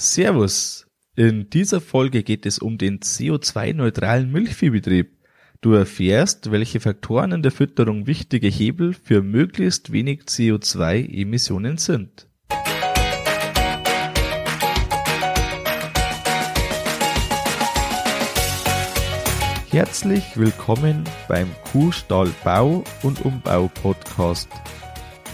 Servus. In dieser Folge geht es um den CO2-neutralen Milchviehbetrieb. Du erfährst, welche Faktoren in der Fütterung wichtige Hebel für möglichst wenig CO2-Emissionen sind. Herzlich willkommen beim Kuhstall Bau und Umbau Podcast.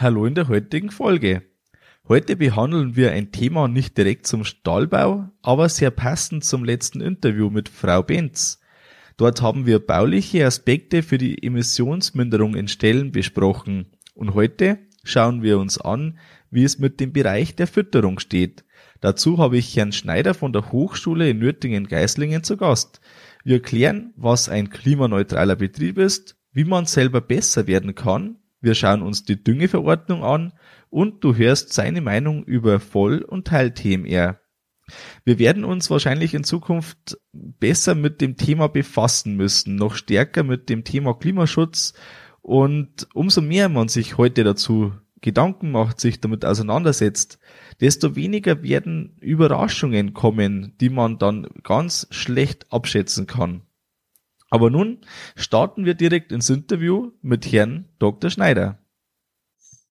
Hallo in der heutigen Folge. Heute behandeln wir ein Thema nicht direkt zum Stallbau, aber sehr passend zum letzten Interview mit Frau Benz. Dort haben wir bauliche Aspekte für die Emissionsminderung in Ställen besprochen. Und heute schauen wir uns an, wie es mit dem Bereich der Fütterung steht. Dazu habe ich Herrn Schneider von der Hochschule in Nürtingen-Geislingen zu Gast. Wir klären, was ein klimaneutraler Betrieb ist, wie man selber besser werden kann. Wir schauen uns die Düngeverordnung an und du hörst seine Meinung über Voll- und Teil-TMR. Wir werden uns wahrscheinlich in Zukunft besser mit dem Thema befassen müssen, noch stärker mit dem Thema Klimaschutz und umso mehr man sich heute dazu Gedanken macht, sich damit auseinandersetzt, desto weniger werden Überraschungen kommen, die man dann ganz schlecht abschätzen kann. Aber nun starten wir direkt ins Interview mit Herrn Dr. Schneider.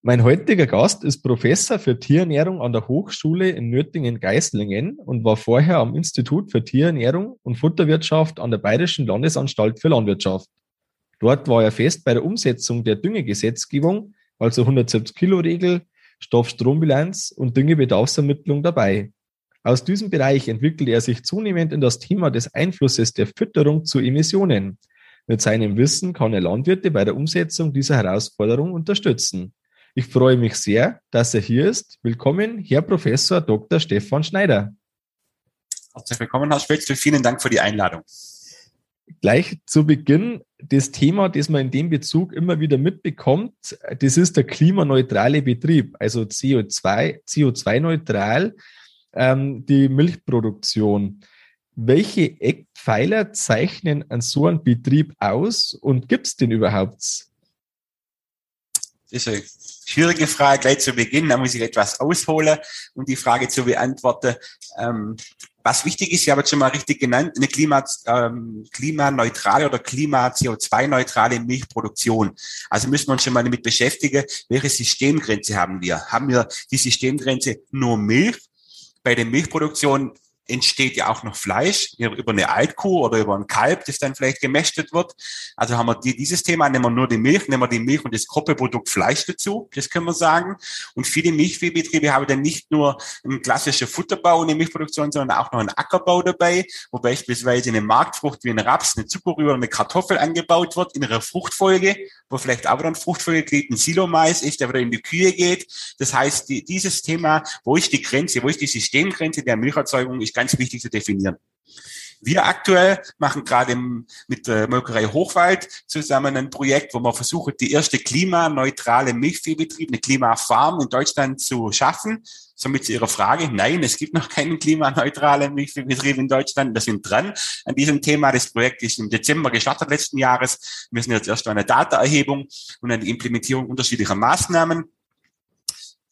Mein heutiger Gast ist Professor für Tierernährung an der Hochschule in Nürtingen-Geislingen und war vorher am Institut für Tierernährung und Futterwirtschaft an der Bayerischen Landesanstalt für Landwirtschaft. Dort war er fest bei der Umsetzung der Düngegesetzgebung, also 170-Kilo-Regel, Stoff-Strom-Bilanz und Düngebedarfsermittlung dabei. Aus diesem Bereich entwickelte er sich zunehmend in das Thema des Einflusses der Fütterung zu Emissionen. Mit seinem Wissen kann er Landwirte bei der Umsetzung dieser Herausforderung unterstützen. Ich freue mich sehr, dass er hier ist. Willkommen, Herr Professor Dr. Stefan Schneider. Herzlich willkommen, Herr Spötzl. Vielen Dank für die Einladung. Gleich zu Beginn das Thema, das man in dem Bezug immer wieder mitbekommt, das ist der klimaneutrale Betrieb, also CO2, CO2-neutral, ähm, die Milchproduktion. Welche Eckpfeiler zeichnen an so einen Betrieb aus und gibt es den überhaupt? Das ist eine schwierige Frage gleich zu Beginn. Da muss ich etwas ausholen, um die Frage zu beantworten. Ähm, was wichtig ist, ich habe es schon mal richtig genannt, eine Klima, ähm, klimaneutrale oder klima-CO2-neutrale Milchproduktion. Also müssen wir uns schon mal damit beschäftigen, welche Systemgrenze haben wir? Haben wir die Systemgrenze nur Milch? Bei der Milchproduktion entsteht ja auch noch Fleisch über eine Altkuh oder über ein Kalb, das dann vielleicht gemästet wird. Also haben wir die, dieses Thema, nehmen wir nur die Milch, nehmen wir die Milch und das Gruppeprodukt Fleisch dazu, das können wir sagen. Und viele Milchviehbetriebe haben dann nicht nur einen klassischen Futterbau und eine Milchproduktion, sondern auch noch einen Ackerbau dabei, wo beispielsweise eine Marktfrucht wie ein Raps, eine Zuckerrübe oder eine Kartoffel angebaut wird in einer Fruchtfolge, wo vielleicht auch wieder ein Fruchtfolge ein Silomais ist, der wieder in die Kühe geht. Das heißt, die, dieses Thema, wo ist die Grenze, wo ist die Systemgrenze der Milcherzeugung, ist ganz wichtig zu definieren. Wir aktuell machen gerade mit der Molkerei Hochwald zusammen ein Projekt, wo wir versuchen, die erste klimaneutrale Milchviehbetrieb, eine Klimafarm in Deutschland zu schaffen. Somit zu Ihrer Frage, nein, es gibt noch keinen klimaneutralen Milchviehbetrieb in Deutschland. Wir sind dran an diesem Thema. Das Projekt ist im Dezember gestartet letzten Jahres. Wir sind jetzt erst an der Datenerhebung und die Implementierung unterschiedlicher Maßnahmen.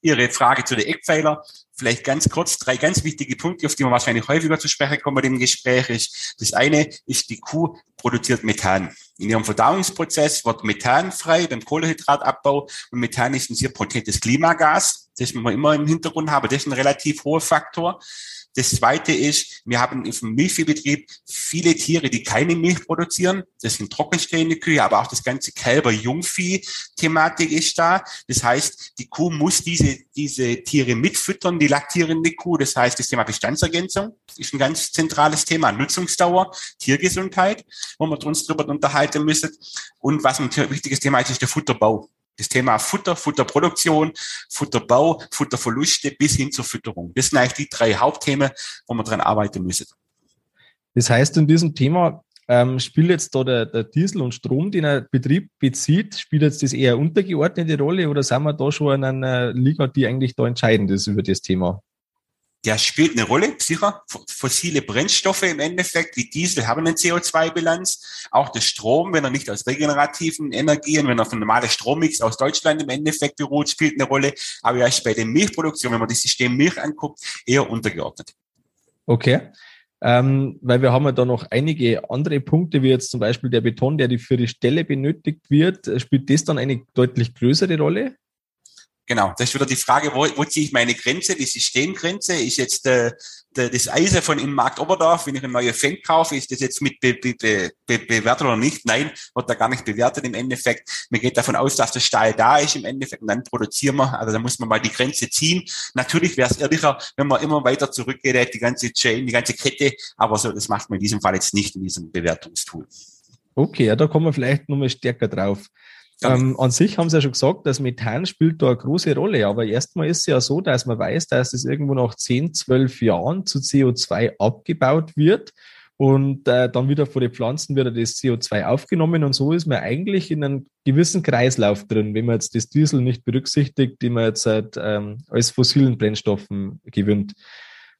Ihre Frage zu den Eckpfeiler. Vielleicht ganz kurz drei ganz wichtige Punkte, auf die wir wahrscheinlich häufiger zu sprechen kommen im Gespräch ist. Das eine ist, die Kuh produziert Methan. In ihrem Verdauungsprozess wird Methan frei beim Kohlehydratabbau und Methan ist ein sehr potentes Klimagas. Das muss man immer im Hintergrund haben. Das ist ein relativ hoher Faktor. Das zweite ist, wir haben im Milchviehbetrieb viele Tiere, die keine Milch produzieren. Das sind trockenstehende Kühe, aber auch das ganze Kälber-Jungvieh-Thematik ist da. Das heißt, die Kuh muss diese, diese Tiere mitfüttern, die laktierende Kuh. Das heißt, das Thema Bestandsergänzung ist ein ganz zentrales Thema. Nutzungsdauer, Tiergesundheit, wo wir uns drüber unterhalten müssen. Und was ein wichtiges Thema ist, ist der Futterbau. Das Thema Futter, Futterproduktion, Futterbau, Futterverluste bis hin zur Fütterung. Das sind eigentlich die drei Hauptthemen, wo man dran arbeiten müssen. Das heißt, in diesem Thema ähm, spielt jetzt da der, der, Diesel und Strom, den ein Betrieb bezieht, spielt jetzt das eher untergeordnete Rolle oder sind wir da schon in einer Liga, die eigentlich da entscheidend ist über das Thema? Der spielt eine Rolle, sicher. Fossile Brennstoffe im Endeffekt, wie Diesel, haben eine CO2-Bilanz. Auch der Strom, wenn er nicht aus regenerativen Energien, wenn er von normaler Strommix aus Deutschland im Endeffekt beruht, spielt eine Rolle. Aber er ist bei der Milchproduktion, wenn man das System Milch anguckt, eher untergeordnet. Okay. Ähm, weil wir haben ja da noch einige andere Punkte, wie jetzt zum Beispiel der Beton, der für die Stelle benötigt wird. Spielt das dann eine deutlich größere Rolle? Genau, das ist wieder die Frage, wo, wo ziehe ich meine Grenze, die Systemgrenze? Ist jetzt äh, das Eisen von im Markt Oberdorf, wenn ich eine neue Fenk kaufe, ist das jetzt mit be, be, be, bewertet oder nicht? Nein, wird da gar nicht bewertet im Endeffekt. Man geht davon aus, dass der Stahl da ist im Endeffekt und dann produzieren wir, also da muss man mal die Grenze ziehen. Natürlich wäre es ehrlicher, wenn man immer weiter zurückgeht, die ganze Chain, die ganze Kette, aber so, das macht man in diesem Fall jetzt nicht in diesem Bewertungstool. Okay, ja, da kommen wir vielleicht nochmal stärker drauf. Ähm, an sich haben sie ja schon gesagt, dass Methan spielt da eine große Rolle. Aber erstmal ist es ja so, dass man weiß, dass es irgendwo nach 10, 12 Jahren zu CO2 abgebaut wird und äh, dann wieder vor den Pflanzen wird das CO2 aufgenommen und so ist man eigentlich in einem gewissen Kreislauf drin, wenn man jetzt das Diesel nicht berücksichtigt, die man jetzt halt, ähm, als fossilen Brennstoffen gewinnt.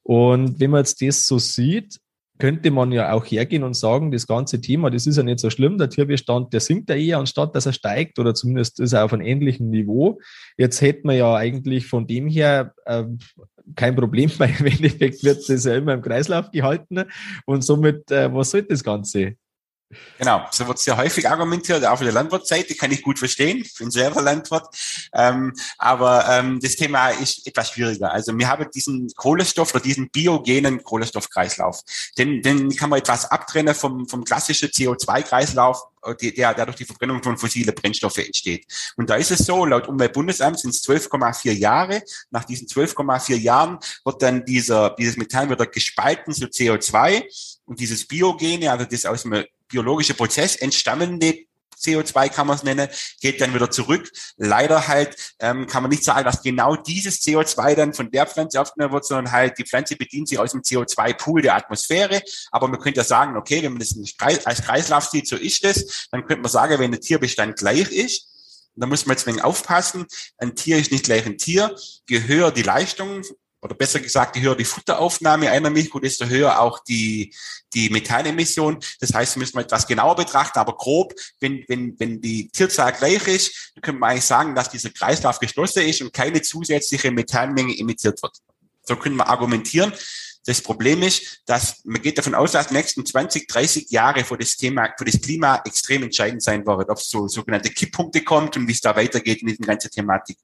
Und wenn man jetzt das so sieht, könnte man ja auch hergehen und sagen, das ganze Thema, das ist ja nicht so schlimm, der Tierbestand, der sinkt ja eher, anstatt dass er steigt oder zumindest ist er auf einem ähnlichen Niveau. Jetzt hätten wir ja eigentlich von dem her äh, kein Problem, weil im Endeffekt wird das ja immer im Kreislauf gehalten und somit, äh, was soll das Ganze? Genau, so wird sehr häufig argumentiert, auch auf der Landwirtsseite, kann ich gut verstehen, ich bin selber Landwirt, ähm, aber ähm, das Thema ist etwas schwieriger. Also wir haben diesen Kohlenstoff oder diesen biogenen Kohlenstoffkreislauf, den, den kann man etwas abtrennen vom, vom klassischen CO2-Kreislauf, der, der durch die Verbrennung von fossilen Brennstoffen entsteht. Und da ist es so, laut Umweltbundesamt sind es 12,4 Jahre. Nach diesen 12,4 Jahren wird dann dieser, dieses Methan wieder gespalten zu CO2 und dieses Biogene, also das aus dem biologische Prozess entstammende CO2 kann man es nennen, geht dann wieder zurück. Leider halt ähm, kann man nicht sagen, dass genau dieses CO2 dann von der Pflanze aufgenommen wird, sondern halt die Pflanze bedient sich aus dem CO2-Pool der Atmosphäre. Aber man könnte ja sagen, okay, wenn man das als Kreislauf sieht, so ist es, dann könnte man sagen, wenn der Tierbestand gleich ist, da muss man jetzt ein wenig aufpassen. Ein Tier ist nicht gleich ein Tier. Je höher die Leistung oder besser gesagt, je höher die Futteraufnahme einer Milchkuh, desto höher auch die, die Methanemission. Das heißt, wir müssen etwas genauer betrachten, aber grob, wenn, wenn, wenn die Tierzahl gleich ist, dann können wir eigentlich sagen, dass dieser Kreislauf geschlossen ist und keine zusätzliche Methanmenge emittiert wird. So können wir argumentieren. Das Problem ist, dass man geht davon aus, dass die nächsten 20, 30 Jahre für das Thema, für das Klima extrem entscheidend sein wird, ob es so sogenannte Kipppunkte kommt und wie es da weitergeht in dieser ganzen Thematik.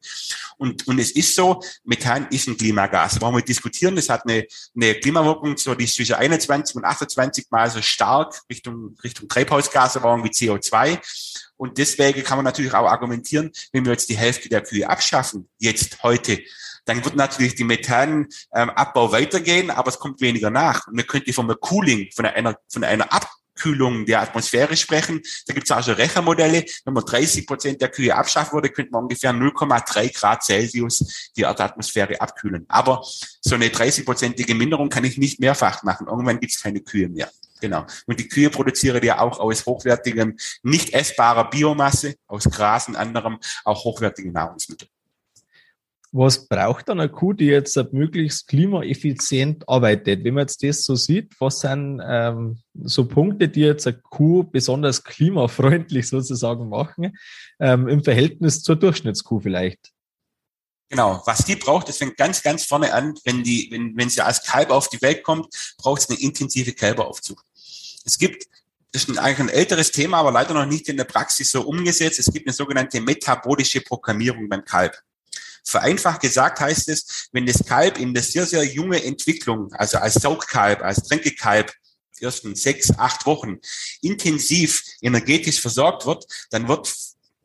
Und, und es ist so, Methan ist ein Klimagas. Warum wir diskutieren, das hat eine, eine Klimawirkung, so die ist zwischen 21 und 28 mal so stark Richtung, Richtung Treibhausgaserwärmung wie CO2. Und deswegen kann man natürlich auch argumentieren, wenn wir jetzt die Hälfte der Kühe abschaffen, jetzt heute, dann wird natürlich die Methanabbau weitergehen, aber es kommt weniger nach. Und man könnte von einem Cooling, von einer, von einer Abkühlung der Atmosphäre sprechen. Da gibt es auch schon Rechnermodelle. Wenn man 30 Prozent der Kühe abschaffen würde, könnte man ungefähr 0,3 Grad Celsius die Erdatmosphäre abkühlen. Aber so eine 30-prozentige Minderung kann ich nicht mehrfach machen. Irgendwann gibt es keine Kühe mehr. Genau. Und die Kühe produzieren ja auch aus hochwertigem, nicht essbarer Biomasse, aus Gras und anderem, auch hochwertige Nahrungsmittel was braucht dann eine Kuh, die jetzt möglichst klimaeffizient arbeitet? Wenn man jetzt das so sieht, was sind ähm, so Punkte, die jetzt eine Kuh besonders klimafreundlich sozusagen machen, ähm, im Verhältnis zur Durchschnittskuh vielleicht? Genau, was die braucht, das fängt ganz, ganz vorne an, wenn die, wenn, wenn sie als Kalb auf die Welt kommt, braucht es eine intensive Kälberaufzug. Es gibt das ist eigentlich ein älteres Thema, aber leider noch nicht in der Praxis so umgesetzt. Es gibt eine sogenannte metabolische Programmierung beim Kalb. Vereinfacht gesagt heißt es, wenn das Kalb in der sehr, sehr junge Entwicklung, also als Saugkalb, als Tränkekalb, ersten sechs, acht Wochen intensiv energetisch versorgt wird, dann wird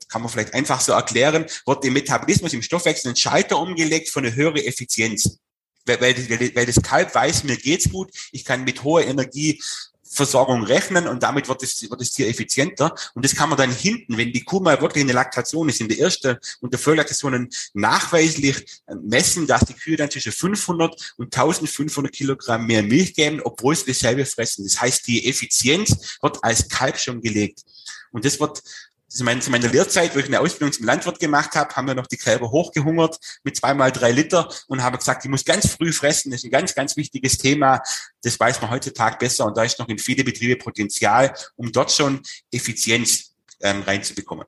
kann man vielleicht einfach so erklären, wird der Metabolismus im Stoffwechsel ein Schalter umgelegt für eine höhere Effizienz. Weil, weil, weil das Kalb weiß, mir geht's gut, ich kann mit hoher Energie Versorgung rechnen und damit wird es, wird das Tier effizienter. Und das kann man dann hinten, wenn die Kuh mal wirklich in der Laktation ist, in der ersten und der Volllaktation nachweislich messen, dass die Kühe dann zwischen 500 und 1500 Kilogramm mehr Milch geben, obwohl sie dasselbe fressen. Das heißt, die Effizienz wird als Kalb schon gelegt. Und das wird zu meiner, zu meiner Lehrzeit, wo ich eine Ausbildung zum Landwirt gemacht habe, haben wir noch die Kälber hochgehungert mit zweimal drei Liter und haben gesagt, die muss ganz früh fressen. Das ist ein ganz, ganz wichtiges Thema. Das weiß man heutzutage besser und da ist noch in viele Betriebe Potenzial, um dort schon Effizienz ähm, reinzubekommen.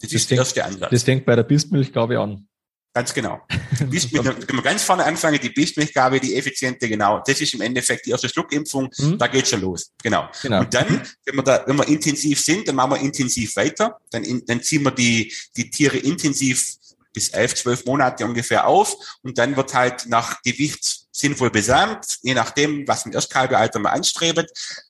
Das, das ist der erste Ansatz. Das denkt bei der Bistmilchgabe an. Ganz genau. Können wir ganz vorne anfangen, die Bistmilchgabe, die effiziente, genau. Das ist im Endeffekt die erste Schluckimpfung, mhm. da geht schon los. Genau. genau. Und dann, wenn wir da, wenn wir intensiv sind, dann machen wir intensiv weiter. Dann, in, dann ziehen wir die, die Tiere intensiv bis elf, zwölf Monate ungefähr auf und dann wird halt nach Gewicht sinnvoll besamt, je nachdem, was im Erstkalbealter man anstrebt.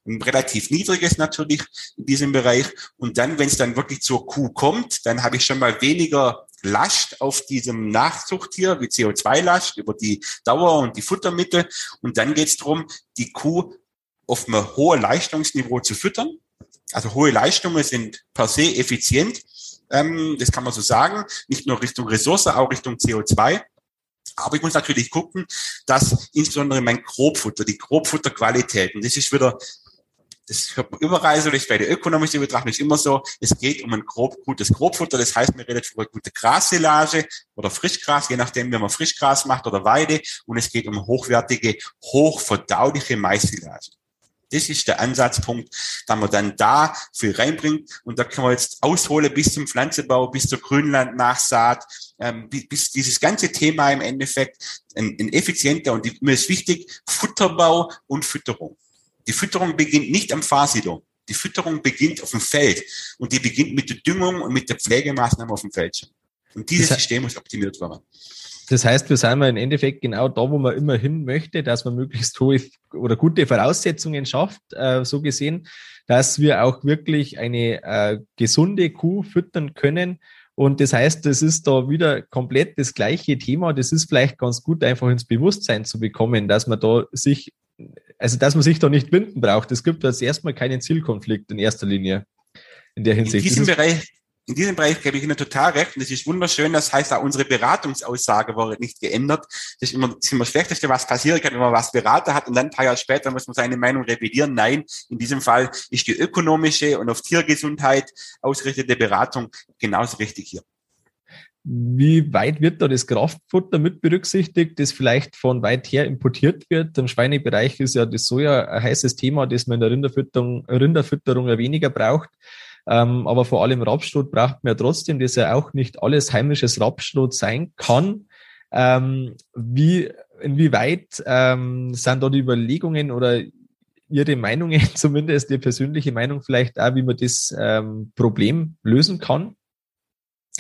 Ein relativ niedriges natürlich in diesem Bereich. Und dann, wenn es dann wirklich zur Kuh kommt, dann habe ich schon mal weniger Last auf diesem Nachzuchttier, wie CO2-Last über die Dauer und die Futtermittel. Und dann geht es darum, die Kuh auf einem hohen Leistungsniveau zu füttern. Also hohe Leistungen sind per se effizient. Ähm, das kann man so sagen. Nicht nur Richtung Ressource, auch Richtung CO2. Aber ich muss natürlich gucken, dass insbesondere mein Grobfutter, die Grobfutterqualität, und das ist wieder das hört man überall so, das ist bei der ökonomischen Betrachtung ist immer so, es geht um ein grob, gutes Grobfutter, das heißt, man redet über gute Grassilage oder Frischgras, je nachdem, wie man Frischgras macht oder Weide, und es geht um hochwertige, hochverdauliche Maissilage. Das ist der Ansatzpunkt, da man dann da viel reinbringt. Und da kann man jetzt ausholen bis zum Pflanzebau, bis zur Grünlandnachsaat, ähm, bis dieses ganze Thema im Endeffekt ein, ein effizienter und mir ist wichtig, Futterbau und Fütterung. Die Fütterung beginnt nicht am Fahrsilo. Die Fütterung beginnt auf dem Feld und die beginnt mit der Düngung und mit der Pflegemaßnahme auf dem Feld. Und dieses das System muss optimiert werden. Das heißt, wir sind im Endeffekt genau da, wo man immer hin möchte, dass man möglichst hohe oder gute Voraussetzungen schafft, äh, so gesehen, dass wir auch wirklich eine äh, gesunde Kuh füttern können. Und das heißt, das ist da wieder komplett das gleiche Thema. Das ist vielleicht ganz gut, einfach ins Bewusstsein zu bekommen, dass man da sich also dass man sich da nicht binden braucht. Es gibt jetzt erstmal keinen Zielkonflikt in erster Linie in der Hinsicht. In diesem Bereich, in diesem Bereich gebe ich Ihnen total recht. Und das ist wunderschön. Das heißt, auch unsere Beratungsaussage wurde nicht geändert. Das ist immer, das ist immer das Schlechteste, was passieren kann, wenn man was Berater hat und dann ein paar Jahre später muss man seine Meinung revidieren. Nein, in diesem Fall ist die ökonomische und auf Tiergesundheit ausgerichtete Beratung genauso richtig hier. Wie weit wird da das Kraftfutter mit berücksichtigt, das vielleicht von weit her importiert wird? Im Schweinebereich ist ja das Soja ein heißes Thema, das man in der Rinderfütterung, Rinderfütterung ja weniger braucht. Ähm, aber vor allem Rapsstrot braucht man ja trotzdem, dass ja auch nicht alles heimisches Rapsstrot sein kann. Ähm, wie, inwieweit ähm, sind da die Überlegungen oder Ihre Meinungen, zumindest Ihre persönliche Meinung vielleicht auch, wie man das ähm, Problem lösen kann?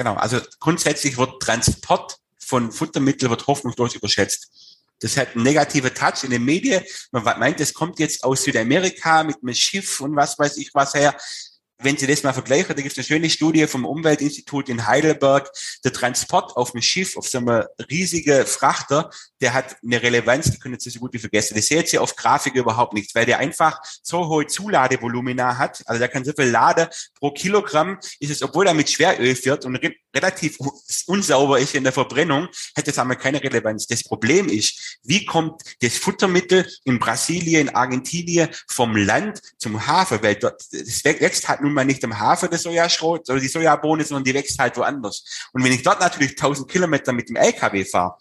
Genau, also grundsätzlich wird Transport von Futtermitteln wird hoffnungslos überschätzt. Das hat einen negativen Touch in den Medien. Man meint, das kommt jetzt aus Südamerika mit einem Schiff und was weiß ich was her wenn Sie das mal vergleichen, da gibt es eine schöne Studie vom Umweltinstitut in Heidelberg. Der Transport auf dem Schiff, auf so einem riesigen Frachter, der hat eine Relevanz, die können Sie so gut wie vergessen. Das seht ihr auf Grafik überhaupt nicht, weil der einfach so hohe Zuladevolumina hat. Also der kann so viel laden. Pro Kilogramm ist es, obwohl er mit Schweröl fährt und re relativ unsauber ist in der Verbrennung, hat das einmal keine Relevanz. Das Problem ist, wie kommt das Futtermittel in Brasilien, in Argentinien vom Land zum Hafen? Weil dort, das wächst halt nur nun mal nicht am Hafen der Sojaschrot oder die Sojabohne, sondern die wächst halt woanders. Und wenn ich dort natürlich 1000 Kilometer mit dem LKW fahre,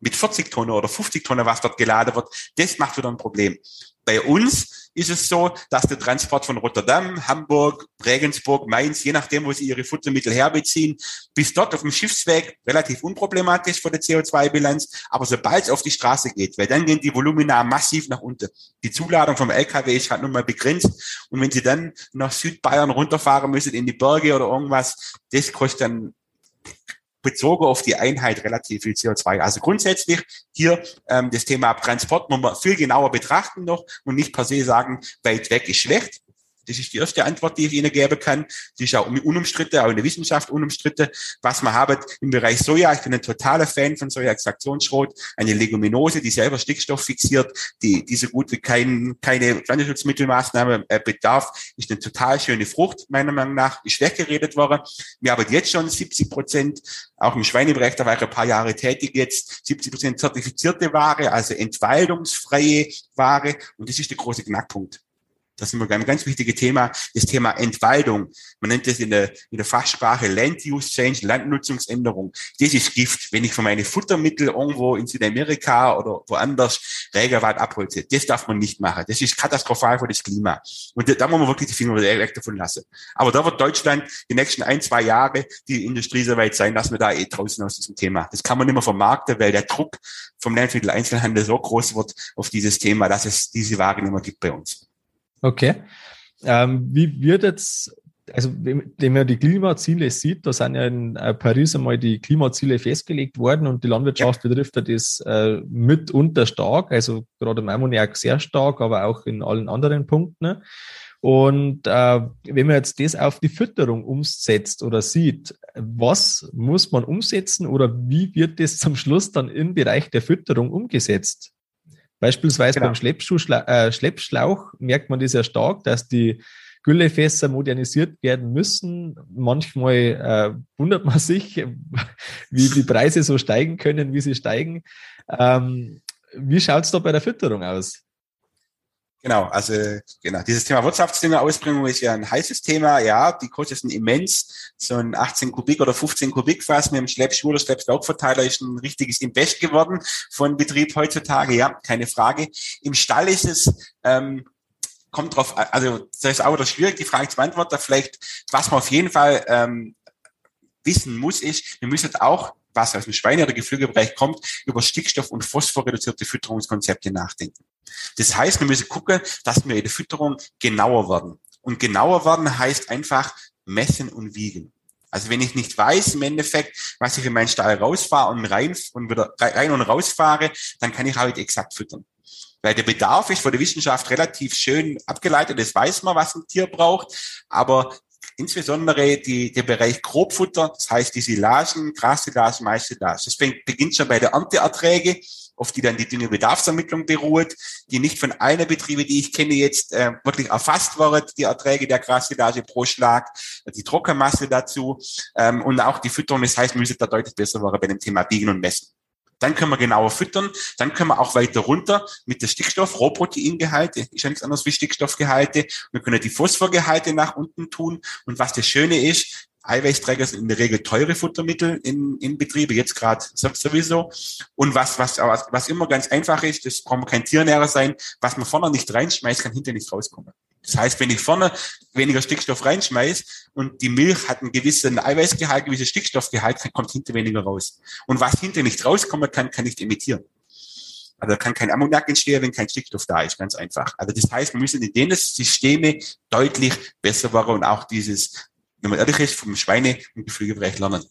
mit 40 Tonnen oder 50 Tonnen, was dort geladen wird, das macht wieder ein Problem. Bei uns ist es so, dass der Transport von Rotterdam, Hamburg, Regensburg, Mainz, je nachdem, wo sie ihre Futtermittel herbeziehen, bis dort auf dem Schiffsweg relativ unproblematisch für die CO2-Bilanz. Aber sobald es auf die Straße geht, weil dann gehen die Volumina massiv nach unten. Die Zuladung vom LKW ist halt nun mal begrenzt. Und wenn sie dann nach Südbayern runterfahren müssen in die Berge oder irgendwas, das kostet dann bezogen auf die Einheit relativ viel CO2. Also grundsätzlich hier ähm, das Thema Transport muss man viel genauer betrachten noch und nicht per se sagen, weit weg ist schlecht. Das ist die erste Antwort, die ich Ihnen geben kann. Die ist auch unumstritten, auch in der Wissenschaft unumstritten. Was man haben im Bereich Soja, ich bin ein totaler Fan von Soja-Extraktionsschrot, eine Leguminose, die selber Stickstoff fixiert, die, die so gut wie kein, keine Pflanzenschutzmittelmaßnahme äh, bedarf, ist eine total schöne Frucht, meiner Meinung nach, ist weggeredet worden. Wir haben jetzt schon 70 Prozent, auch im Schweinebereich, da war ich ein paar Jahre tätig jetzt, 70 Prozent zertifizierte Ware, also entwaldungsfreie Ware. Und das ist der große Knackpunkt. Das ist ein ganz wichtiges Thema, das Thema Entwaldung. Man nennt das in der, in der Fachsprache Land Use Change, Landnutzungsänderung. Das ist Gift. Wenn ich von meine Futtermittel irgendwo in Südamerika oder woanders Regenwald abholze, das darf man nicht machen. Das ist katastrophal für das Klima. Und da muss man wirklich die Finger weg davon lassen. Aber da wird Deutschland die nächsten ein, zwei Jahre die Industrie so weit sein, dass wir da eh draußen aus diesem Thema. Das kann man nicht mehr vermarkten, weil der Druck vom Lebensmittel-Einzelhandel so groß wird auf dieses Thema, dass es diese Ware nicht mehr gibt bei uns. Okay. Ähm, wie wird jetzt, also wenn man die Klimaziele sieht, da sind ja in äh, Paris einmal die Klimaziele festgelegt worden und die Landwirtschaft ja. betrifft ja das äh, mitunter stark, also gerade im Ammoniak sehr stark, aber auch in allen anderen Punkten. Ne? Und äh, wenn man jetzt das auf die Fütterung umsetzt oder sieht, was muss man umsetzen oder wie wird das zum Schluss dann im Bereich der Fütterung umgesetzt? Beispielsweise genau. beim Schleppschlau äh, Schleppschlauch merkt man das ja stark, dass die Güllefässer modernisiert werden müssen. Manchmal äh, wundert man sich, wie die Preise so steigen können, wie sie steigen. Ähm, wie schaut es da bei der Fütterung aus? Genau, also genau, dieses Thema Wirtschaftsdüngerausbringung ist ja ein heißes Thema. Ja, die Kosten sind immens. So ein 18 Kubik oder 15 Kubik Fass mit dem Schleppschuh oder Schleppslaugverteiler ist ein richtiges Invest geworden von Betrieb heutzutage. Ja, keine Frage. Im Stall ist es ähm, kommt drauf, also das ist auch wieder schwierig, die Frage zu beantworten. Vielleicht, was man auf jeden Fall ähm, wissen muss, ist, wir müssen auch was aus dem Schweine- oder Geflügelbereich kommt, über Stickstoff- und phosphorreduzierte Fütterungskonzepte nachdenken. Das heißt, wir müssen gucken, dass wir in der Fütterung genauer werden. Und genauer werden heißt einfach messen und wiegen. Also wenn ich nicht weiß im Endeffekt, was ich in meinen Stall rausfahre und rein und wieder rein und rausfahre, dann kann ich halt exakt füttern. Weil der Bedarf ist von der Wissenschaft relativ schön abgeleitet, das weiß man, was ein Tier braucht, aber insbesondere die, der Bereich Grobfutter, das heißt die Silagen, Grassilagen, Maissilagen. Das beginnt schon bei der Ernteerträge auf die dann die Düngebedarfsermittlung beruht, die nicht von einer Betriebe, die ich kenne, jetzt äh, wirklich erfasst wird, die Erträge der Grassilage pro Schlag, die Trockenmasse dazu ähm, und auch die Fütterung. Das heißt, wir müssen da deutlich besser werden bei dem Thema Biegen und Messen. Dann können wir genauer füttern. Dann können wir auch weiter runter mit der Stickstoff, Rohproteingehalte, ist ja nichts anderes wie Stickstoffgehalte. Wir können die Phosphorgehalte nach unten tun. Und was das Schöne ist, Eiweißträger sind in der Regel teure Futtermittel in, in Betriebe, jetzt gerade sowieso. Und was, was, was immer ganz einfach ist, das braucht man kein Tiernährer sein, was man vorne nicht reinschmeißt, kann hinter nicht rauskommen. Das heißt, wenn ich vorne weniger Stickstoff reinschmeiß und die Milch hat einen gewissen Eiweißgehalt, gewisses Stickstoffgehalt, dann kommt hinter weniger raus. Und was hinter nicht rauskommen kann, kann nicht emittieren. Also kann kein Ammoniak entstehen, wenn kein Stickstoff da ist, ganz einfach. Also das heißt, wir müssen in denen Systeme deutlich besser werden und auch dieses wenn man ehrlich ist, vom Schweine- und Geflügelbereich lernen.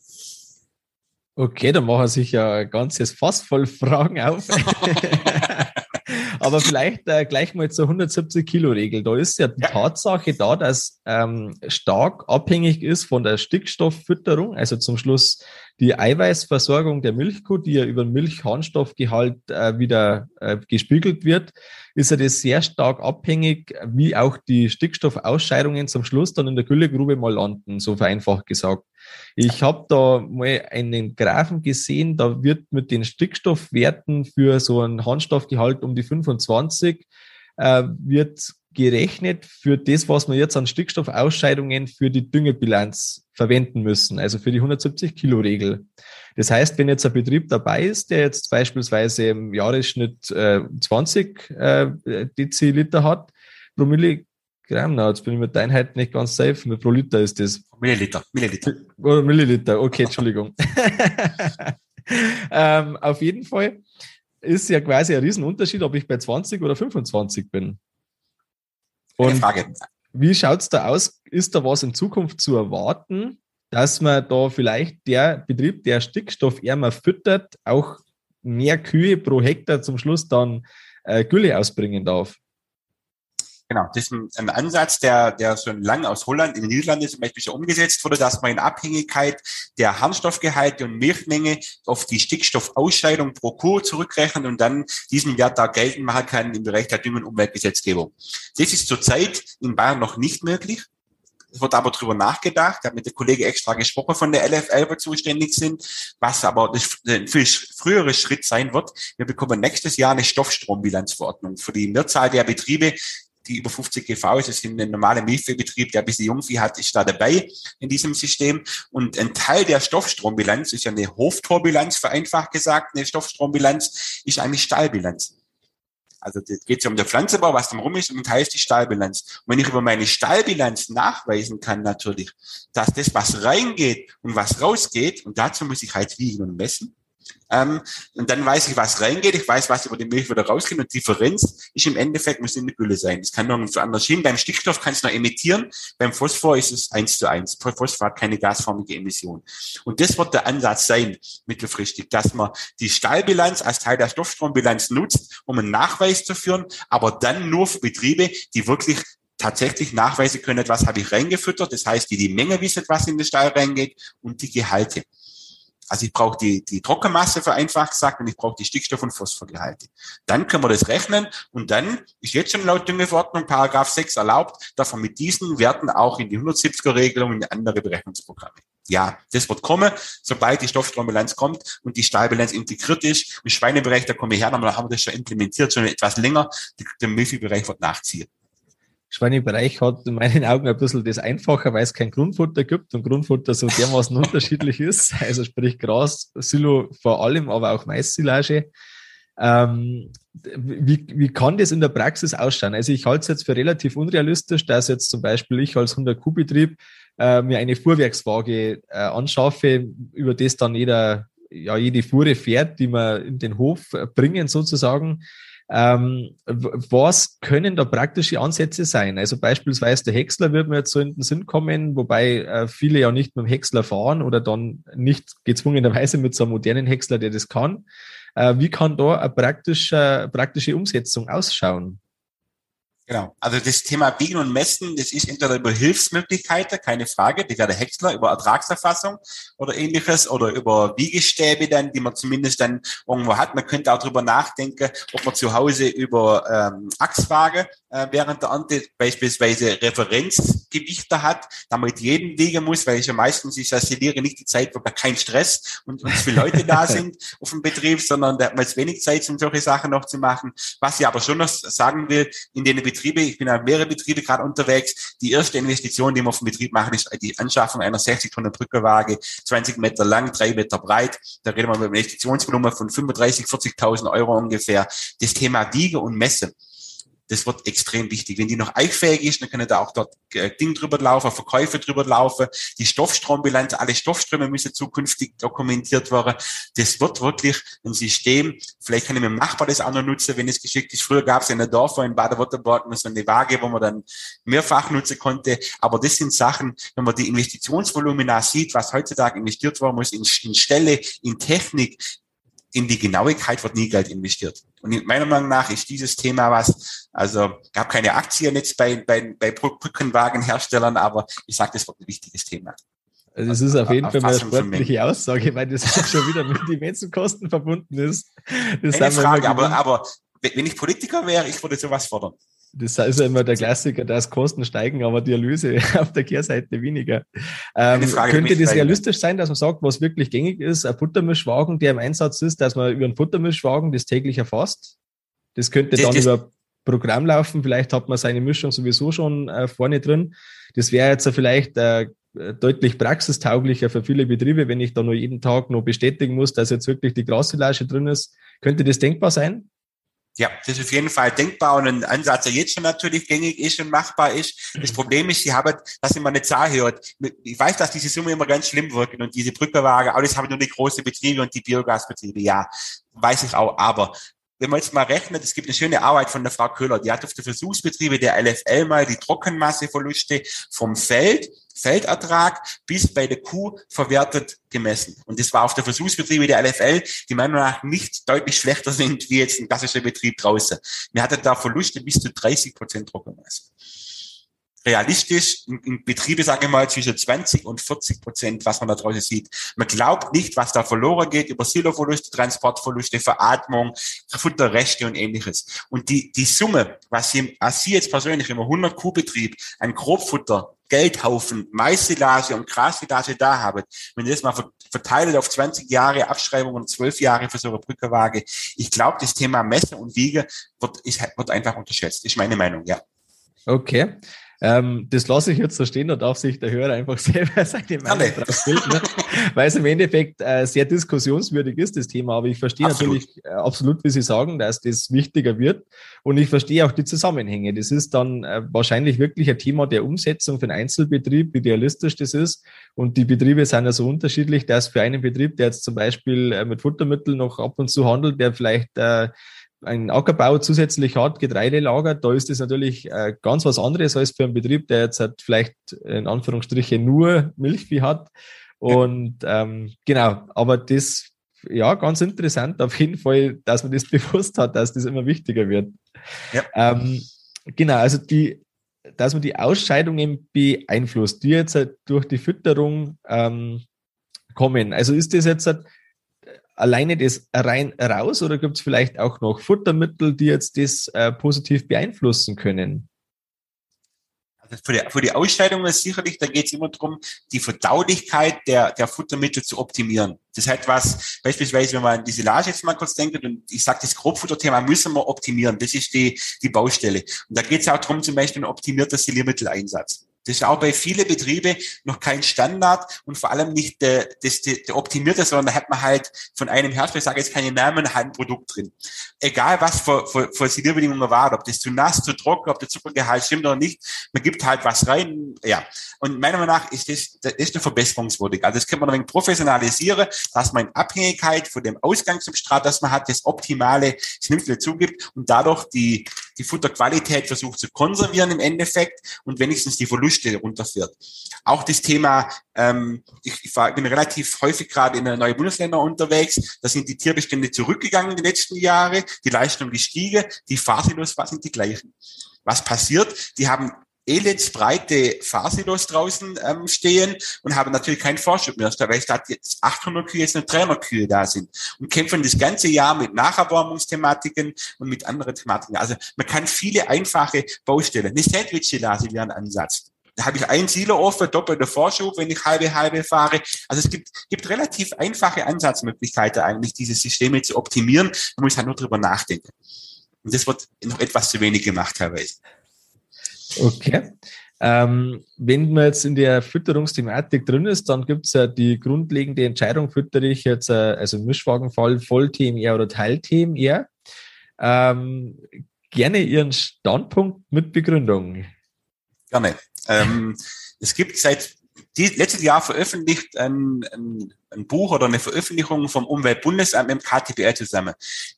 Okay, dann machen sich ja ein ganzes Fass voll Fragen auf. Aber vielleicht äh, gleich mal zur 170 Kilo Regel. Da ist ja die ja. Tatsache da, dass ähm, stark abhängig ist von der Stickstofffütterung, also zum Schluss die Eiweißversorgung der Milchkuh, die ja über Milchharnstoffgehalt äh, wieder äh, gespiegelt wird, ist ja das sehr stark abhängig, wie auch die Stickstoffausscheidungen zum Schluss dann in der Güllegrube mal landen, so vereinfacht gesagt. Ich habe da mal einen Graphen gesehen, da wird mit den Stickstoffwerten für so einen Harnstoffgehalt um die 25 äh, wird gerechnet für das, was wir jetzt an Stickstoffausscheidungen für die Düngebilanz verwenden müssen, also für die 170 Kilo Regel. Das heißt, wenn jetzt ein Betrieb dabei ist, der jetzt beispielsweise im Jahresschnitt äh, 20 äh, Deziliter hat pro Milligramm, na, jetzt bin ich mit der Einheit nicht ganz safe, mit pro Liter ist das. Milliliter, Milliliter. Oder Milliliter, okay, Entschuldigung. ähm, auf jeden Fall ist ja quasi ein Riesenunterschied, ob ich bei 20 oder 25 bin. Und Frage. wie schaut es da aus? Ist da was in Zukunft zu erwarten, dass man da vielleicht der Betrieb, der stickstoffärmer füttert, auch mehr Kühe pro Hektar zum Schluss dann äh, Gülle ausbringen darf? Genau, das ist ein, Ansatz, der, der schon lange aus Holland in den Niederlanden zum Beispiel schon umgesetzt wurde, dass man in Abhängigkeit der Harnstoffgehalte und Milchmenge auf die Stickstoffausscheidung pro Kuh zurückrechnet und dann diesen Wert da geltend machen kann im Bereich der Dünger- und Umweltgesetzgebung. Das ist zurzeit in Bayern noch nicht möglich. Es wird aber drüber nachgedacht. Ich habe mit der Kollege extra gesprochen von der LFL, wo zuständig sind, was aber ein viel frühere Schritt sein wird. Wir bekommen nächstes Jahr eine Stoffstrombilanzverordnung für die Mehrzahl der Betriebe, die über 50 GV ist. Das ist ein normaler Milchviehbetrieb, der ein bisschen Jungvieh hat, ist da dabei in diesem System. Und ein Teil der Stoffstrombilanz ist ja eine Hoftorbilanz, vereinfacht gesagt. Eine Stoffstrombilanz ist eine Stallbilanz. Also geht ja um den Pflanzenbau, was rum ist, und ein Teil ist die Stallbilanz. Und wenn ich über meine Stallbilanz nachweisen kann natürlich, dass das, was reingeht und was rausgeht, und dazu muss ich halt wiegen und messen, ähm, und dann weiß ich, was reingeht, ich weiß, was über die Milch wieder rausgeht und Differenz ist im Endeffekt, muss in der Gülle sein. Das kann nirgendwo anders hin. Beim Stickstoff kann es noch emittieren, beim Phosphor ist es eins zu eins. Phosphor hat keine gasförmige Emission. Und das wird der Ansatz sein, mittelfristig, dass man die Stallbilanz als Teil der Stoffstrombilanz nutzt, um einen Nachweis zu führen, aber dann nur für Betriebe, die wirklich tatsächlich nachweisen können, was habe ich reingefüttert. Das heißt, die die Menge wissen, was in den Stall reingeht und die Gehalte. Also ich brauche die, die Trockenmasse vereinfacht gesagt und ich brauche die Stickstoff- und Phosphorgehalte. Dann können wir das rechnen und dann ist jetzt schon laut Düngeverordnung Paragraph 6 erlaubt, dass wir mit diesen Werten auch in die 170er-Regelung in andere Berechnungsprogramme. Ja, das wird kommen, sobald die Stoffstrombilanz kommt und die Stahlbilanz integriert ist. Im Schweinebereich, da komme ich her, da haben wir das schon implementiert, schon etwas länger. Der Milchviehbereich wird nachziehen. Schweinebereich hat in meinen Augen ein bisschen das einfacher, weil es kein Grundfutter gibt und Grundfutter so dermaßen unterschiedlich ist. Also sprich Gras, Silo vor allem, aber auch Maissilage. Ähm, wie, wie kann das in der Praxis ausschauen? Also ich halte es jetzt für relativ unrealistisch, dass jetzt zum Beispiel ich als 100-Kuh-Betrieb äh, mir eine Fuhrwerkswaage äh, anschaffe, über das dann jeder, ja, jede Fuhre fährt, die man in den Hof bringen sozusagen. Ähm, was können da praktische Ansätze sein? Also beispielsweise der Häcksler wird mir jetzt so in den Sinn kommen, wobei äh, viele ja nicht mit dem Häcksler fahren oder dann nicht gezwungenerweise mit so einem modernen Häcksler, der das kann. Äh, wie kann da eine praktische, praktische Umsetzung ausschauen? Genau. Also das Thema Wiegen und Messen, das ist entweder über Hilfsmöglichkeiten, keine Frage, die wäre der Häcksler, über Ertragserfassung oder ähnliches oder über Wiegestäbe dann, die man zumindest dann irgendwo hat. Man könnte auch darüber nachdenken, ob man zu Hause über ähm, Achswaage äh, während der Ernte beispielsweise Referenzgewichte hat, damit jeden wiegen muss, weil ich ja meistens, ich assoziiere nicht die Zeit, wo da kein Stress und, und viele Leute da sind auf dem Betrieb, sondern da hat man jetzt wenig Zeit, um solche Sachen noch zu machen. Was ich aber schon noch sagen will, in den Betriebe, ich bin an mehrere Betriebe gerade unterwegs, die erste Investition, die wir auf dem Betrieb machen, ist die Anschaffung einer 60 Tonnen Brückenwaage, 20 Meter lang, 3 Meter breit. Da reden wir einem Investitionsvolumen von 35, 40.000 Euro ungefähr. Das Thema Wiege und Messe das wird extrem wichtig. Wenn die noch eichfähig ist, dann können da auch dort äh, Dinge drüber laufen, Verkäufe drüber laufen. Die Stoffstrombilanz, alle Stoffströme müssen zukünftig dokumentiert werden. Das wird wirklich ein System. Vielleicht kann ich mit dem Nachbar das auch noch nutzen, wenn es geschickt ist. Früher gab es in der Dorf in Baden-Württemberg so eine Waage, wo man dann mehrfach nutzen konnte. Aber das sind Sachen, wenn man die Investitionsvolumina sieht, was heutzutage investiert worden muss in, in Stelle, in Technik, in die Genauigkeit wird nie Geld investiert. Und meiner Meinung nach ist dieses Thema was, also gab keine Aktien jetzt bei, bei, bei Brückenwagenherstellern, aber ich sage, das wird ein wichtiges Thema. Also es ist auf jeden Fall eine sportliche Aussage, weil das auch schon wieder mit den Menschenkosten verbunden ist. Das Keine Frage, aber, aber wenn ich Politiker wäre, ich würde sowas fordern. Das ist ja immer der Klassiker, dass Kosten steigen, aber die Erlöse auf der Kehrseite weniger. Ähm, könnte das realistisch sein, dass man sagt, was wirklich gängig ist, ein Futtermischwagen, der im Einsatz ist, dass man über einen Futtermischwagen das täglich erfasst? Das könnte das, dann das, über Programm laufen. Vielleicht hat man seine Mischung sowieso schon äh, vorne drin. Das wäre jetzt vielleicht äh, deutlich praxistauglicher für viele Betriebe, wenn ich da nur jeden Tag noch bestätigen muss, dass jetzt wirklich die Grassilage drin ist. Könnte das denkbar sein? Ja, das ist auf jeden Fall denkbar und ein Ansatz, der jetzt schon natürlich gängig ist und machbar ist. Das Problem ist, Sie haben, dass immer eine Zahl hört. Ich weiß, dass diese Summe immer ganz schlimm wirken und diese Brückenwaage, alles haben nur die großen Betriebe und die Biogasbetriebe. Ja, weiß ich auch. Aber wenn man jetzt mal rechnet, es gibt eine schöne Arbeit von der Frau Köhler, die hat auf die Versuchsbetriebe der LFL mal die Trockenmasseverluste vom Feld, Feldertrag bis bei der Kuh verwertet gemessen. Und das war auf der Versuchsbetriebe der LFL, die meiner Meinung nach nicht deutlich schlechter sind wie jetzt ein klassischer Betrieb draußen. Wir hatten da Verluste bis zu 30 Prozent Trockenmasse realistisch in, Betriebe, sage ich mal, zwischen 20 und 40 Prozent, was man da draußen sieht. Man glaubt nicht, was da verloren geht über Siloverluste, Transportverluste, Veratmung, Futterrechte und ähnliches. Und die, die Summe, was Sie, als Sie jetzt persönlich im 100 Kuhbetrieb ein Grobfutter Geldhaufen, Maissilage und Grassilage da haben, wenn ihr das mal verteilt auf 20 Jahre Abschreibung und 12 Jahre für so eine Brückerwaage, ich glaube, das Thema Messe und Wiege wird, ist, wird einfach unterschätzt. Ist meine Meinung, ja. Okay. Ähm, das lasse ich jetzt so stehen, da darf sich der Hörer einfach selber seine Meinung drauf bilden, ne? weil es im Endeffekt äh, sehr diskussionswürdig ist, das Thema. Aber ich verstehe absolut. natürlich äh, absolut, wie Sie sagen, dass das wichtiger wird. Und ich verstehe auch die Zusammenhänge. Das ist dann äh, wahrscheinlich wirklich ein Thema der Umsetzung für einen Einzelbetrieb, wie realistisch das ist. Und die Betriebe sind ja so unterschiedlich, dass für einen Betrieb, der jetzt zum Beispiel äh, mit Futtermitteln noch ab und zu handelt, der vielleicht ein Ackerbau zusätzlich hat, Getreide lagert, da ist das natürlich äh, ganz was anderes als für einen Betrieb, der jetzt halt vielleicht in Anführungsstrichen nur Milchvieh hat. Und ähm, genau, aber das, ja, ganz interessant auf jeden Fall, dass man das bewusst hat, dass das immer wichtiger wird. Ja. Ähm, genau, also die, dass man die Ausscheidungen beeinflusst, die jetzt halt durch die Fütterung ähm, kommen. Also ist das jetzt halt alleine das rein raus oder gibt es vielleicht auch noch Futtermittel, die jetzt das äh, positiv beeinflussen können? Also für die, für die Ausscheidung ist sicherlich, da geht es immer darum, die Verdaulichkeit der, der Futtermittel zu optimieren. Das heißt was, beispielsweise, wenn man an die Silage jetzt mal kurz denkt, und ich sage, das Grobfutterthema müssen wir optimieren. Das ist die, die Baustelle. Und da geht es auch darum, zum Beispiel ein optimierter Siliermitteleinsatz. Das ist auch bei vielen Betrieben noch kein Standard und vor allem nicht der, das, der, der optimierte, sondern da hat man halt von einem Hersteller, ich sage jetzt keine Namen, halt ein Produkt drin. Egal was für, für, für Silierbedingungen war, ob das zu nass, zu trocken, ob der Zuckergehalt stimmt oder nicht, man gibt halt was rein, ja. Und meiner Meinung nach ist das, das ist eine verbesserungswürdig. Also das kann man ein wenig professionalisieren, dass man in Abhängigkeit von dem Ausgangssubstrat, das man hat, das optimale Schnitzel zugibt und dadurch die, die Futterqualität versucht zu konservieren im Endeffekt und wenigstens die Verluste runterführt. Auch das Thema, ähm, ich, ich war, bin relativ häufig gerade in neuen Bundesländern unterwegs, da sind die Tierbestände zurückgegangen in den letzten Jahre, die Leistung gestiegen, die Fahrsilos sind die gleichen. Was passiert? Die haben elendsbreite Fahrsilos draußen ähm, stehen und haben natürlich keinen Vorschub mehr, weil statt jetzt 800 Kühe jetzt nur 300 Kühe da sind und kämpfen das ganze Jahr mit Nacherwärmungsthematiken und mit anderen Thematiken. Also man kann viele einfache Baustellen. Eine Sandwich-Silage wäre ein Ansatz. Da habe ich ein Silo offen, doppelter Vorschub, wenn ich halbe halbe fahre. Also es gibt, gibt relativ einfache Ansatzmöglichkeiten eigentlich, diese Systeme zu optimieren. Man muss halt nur drüber nachdenken. Und das wird noch etwas zu wenig gemacht teilweise. Okay. Ähm, wenn man jetzt in der Fütterungsthematik drin ist, dann gibt es ja die grundlegende Entscheidung, füttere ich jetzt, äh, also im Mischwagenfall Voll-TMR oder Teil-TMR. Ähm, gerne Ihren Standpunkt mit Begründung. Gerne. Ähm, es gibt seit die, letztes Jahr veröffentlicht ein, ein, ein, Buch oder eine Veröffentlichung vom Umweltbundesamt mit dem KTBL zusammen.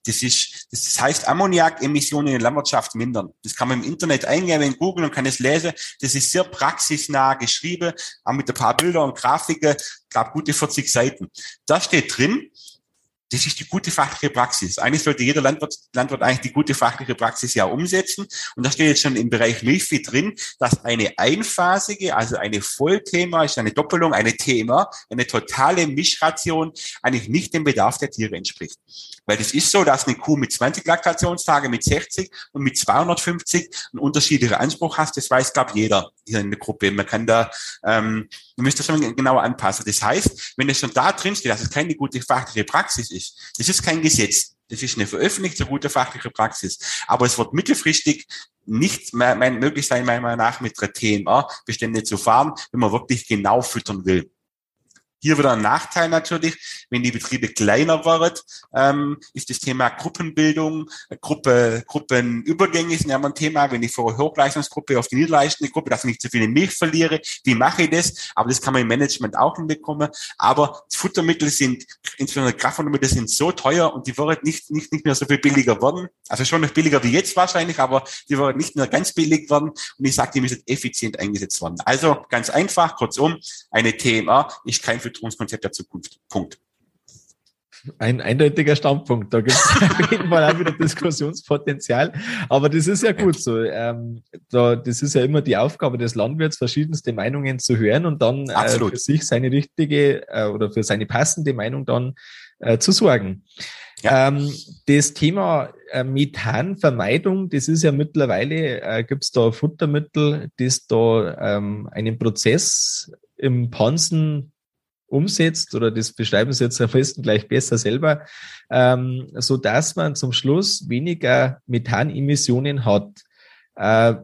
Das ist, das heißt Ammoniakemissionen in der Landwirtschaft mindern. Das kann man im Internet eingeben, in Google und kann es lesen. Das ist sehr praxisnah geschrieben, auch mit ein paar Bilder und Grafiken, glaube gute 40 Seiten. Da steht drin, das ist die gute fachliche Praxis. Eigentlich sollte jeder Landwirt, Landwirt eigentlich die gute fachliche Praxis ja umsetzen. Und da steht jetzt schon im Bereich Milchvieh drin, dass eine einphasige, also eine Vollthema, ist eine Doppelung, eine Thema, eine totale Mischration eigentlich nicht dem Bedarf der Tiere entspricht. Weil es ist so, dass eine Kuh mit 20 Laktationstage, mit 60 und mit 250 einen unterschiedlichen Anspruch hast. Das weiß, glaube jeder hier in der Gruppe. Man kann da, ähm, man müsste das schon genauer anpassen. Das heißt, wenn es schon da drin steht, dass es keine gute fachliche Praxis ist, das ist kein Gesetz. Das ist eine veröffentlichte gute fachliche Praxis. Aber es wird mittelfristig nicht mehr, möglich sein, meiner Meinung nach, mit der TMA Bestände zu fahren, wenn man wirklich genau füttern will. Hier wieder ein Nachteil natürlich, wenn die Betriebe kleiner werden, ähm, ist das Thema Gruppenbildung, Gruppe, Gruppenübergänge sind ja immer ein Thema, wenn ich vor Hochleistungsgruppe auf die niederleistende Gruppe, dass ich nicht zu viele Milch verliere, wie mache ich das? Aber das kann man im Management auch hinbekommen. Aber Futtermittel sind, insbesondere Kraftfuttermittel sind so teuer und die werden nicht, nicht, nicht mehr so viel billiger werden. Also schon noch billiger wie jetzt wahrscheinlich, aber die werden nicht mehr ganz billig werden. Und ich sage, die müssen effizient eingesetzt werden. Also ganz einfach, kurzum, eine TMA ist kein Fütterungskonzept der Zukunft. Punkt. Ein eindeutiger Standpunkt. Da gibt es auf jeden Fall auch wieder Diskussionspotenzial. Aber das ist ja gut so. Ähm, da, das ist ja immer die Aufgabe des Landwirts, verschiedenste Meinungen zu hören und dann äh, für sich seine richtige äh, oder für seine passende Meinung dann äh, zu sorgen. Ja. Ähm, das Thema äh, Methanvermeidung, das ist ja mittlerweile, äh, gibt es da Futtermittel, das da ähm, einen Prozess im Pansen umsetzt, oder das beschreiben Sie jetzt am besten gleich besser selber, ähm, so dass man zum Schluss weniger Methanemissionen hat. Äh,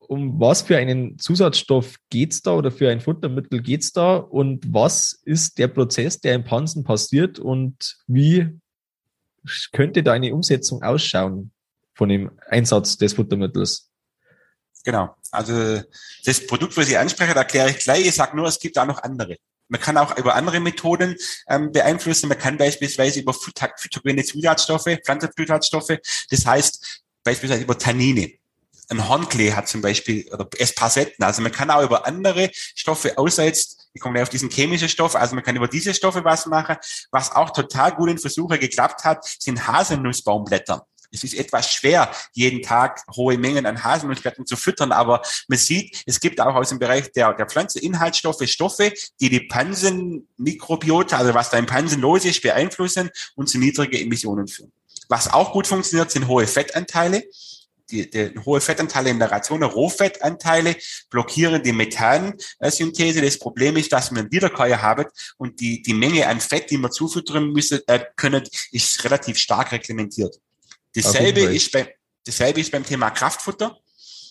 um was für einen Zusatzstoff geht's da oder für ein Futtermittel geht's da und was ist der Prozess, der im Pansen passiert und wie könnte da eine Umsetzung ausschauen von dem Einsatz des Futtermittels? Genau. Also das Produkt, was ich anspreche, da erkläre ich gleich. Ich sage nur, es gibt auch noch andere. Man kann auch über andere Methoden ähm, beeinflussen. Man kann beispielsweise über phytogene Zusatzstoffe, Pflanzenzusatzstoffe, das heißt beispielsweise über Tannine. Ein Hornklee hat zum Beispiel, oder Esparsetten. Also man kann auch über andere Stoffe außer jetzt, ich komme gleich auf diesen chemischen Stoff, also man kann über diese Stoffe was machen. Was auch total gut in Versuche geklappt hat, sind Haselnussbaumblätter. Es ist etwas schwer, jeden Tag hohe Mengen an Haselnussblättern zu füttern, aber man sieht, es gibt auch aus dem Bereich der, der Pflanzeninhaltsstoffe Stoffe, die die Pansenmikrobiota, also was da im Pansen los ist, beeinflussen und zu niedrigen Emissionen führen. Was auch gut funktioniert, sind hohe Fettanteile. Die, die hohe Fettanteile in der Ration, Rohfettanteile blockieren die Methansynthese. Das Problem ist, dass einen Wiederkäuer haben und die, die Menge an Fett, die wir zufüttern müssen, äh, können, ist relativ stark reglementiert. Dasselbe ist, bei, dasselbe ist beim Thema Kraftfutter.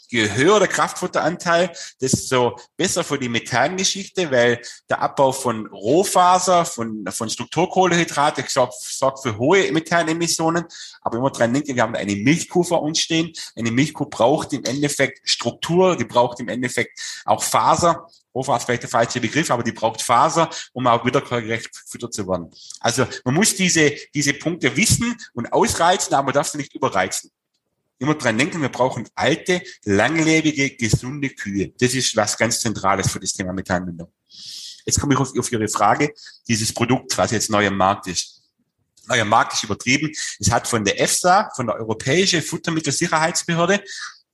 Je höher der Kraftfutteranteil, desto besser für die Methangeschichte, weil der Abbau von Rohfaser, von, von Strukturkohlehydrate sorgt, sorgt für hohe Methanemissionen. Aber immer dran denken, wir haben eine Milchkuh vor uns stehen. Eine Milchkuh braucht im Endeffekt Struktur, die braucht im Endeffekt auch Faser. Rohfaser ist vielleicht der falsche Begriff, aber die braucht Faser, um auch wiedergerecht gefüttert zu werden. Also man muss diese, diese Punkte wissen und ausreizen, aber man darf sie nicht überreizen immer dran denken, wir brauchen alte, langlebige, gesunde Kühe. Das ist was ganz Zentrales für das Thema Methanbindung. Jetzt komme ich auf, auf Ihre Frage, dieses Produkt, was jetzt neu am Markt ist. Neuer Markt ist übertrieben. Es hat von der EFSA, von der Europäische Futtermittelsicherheitsbehörde,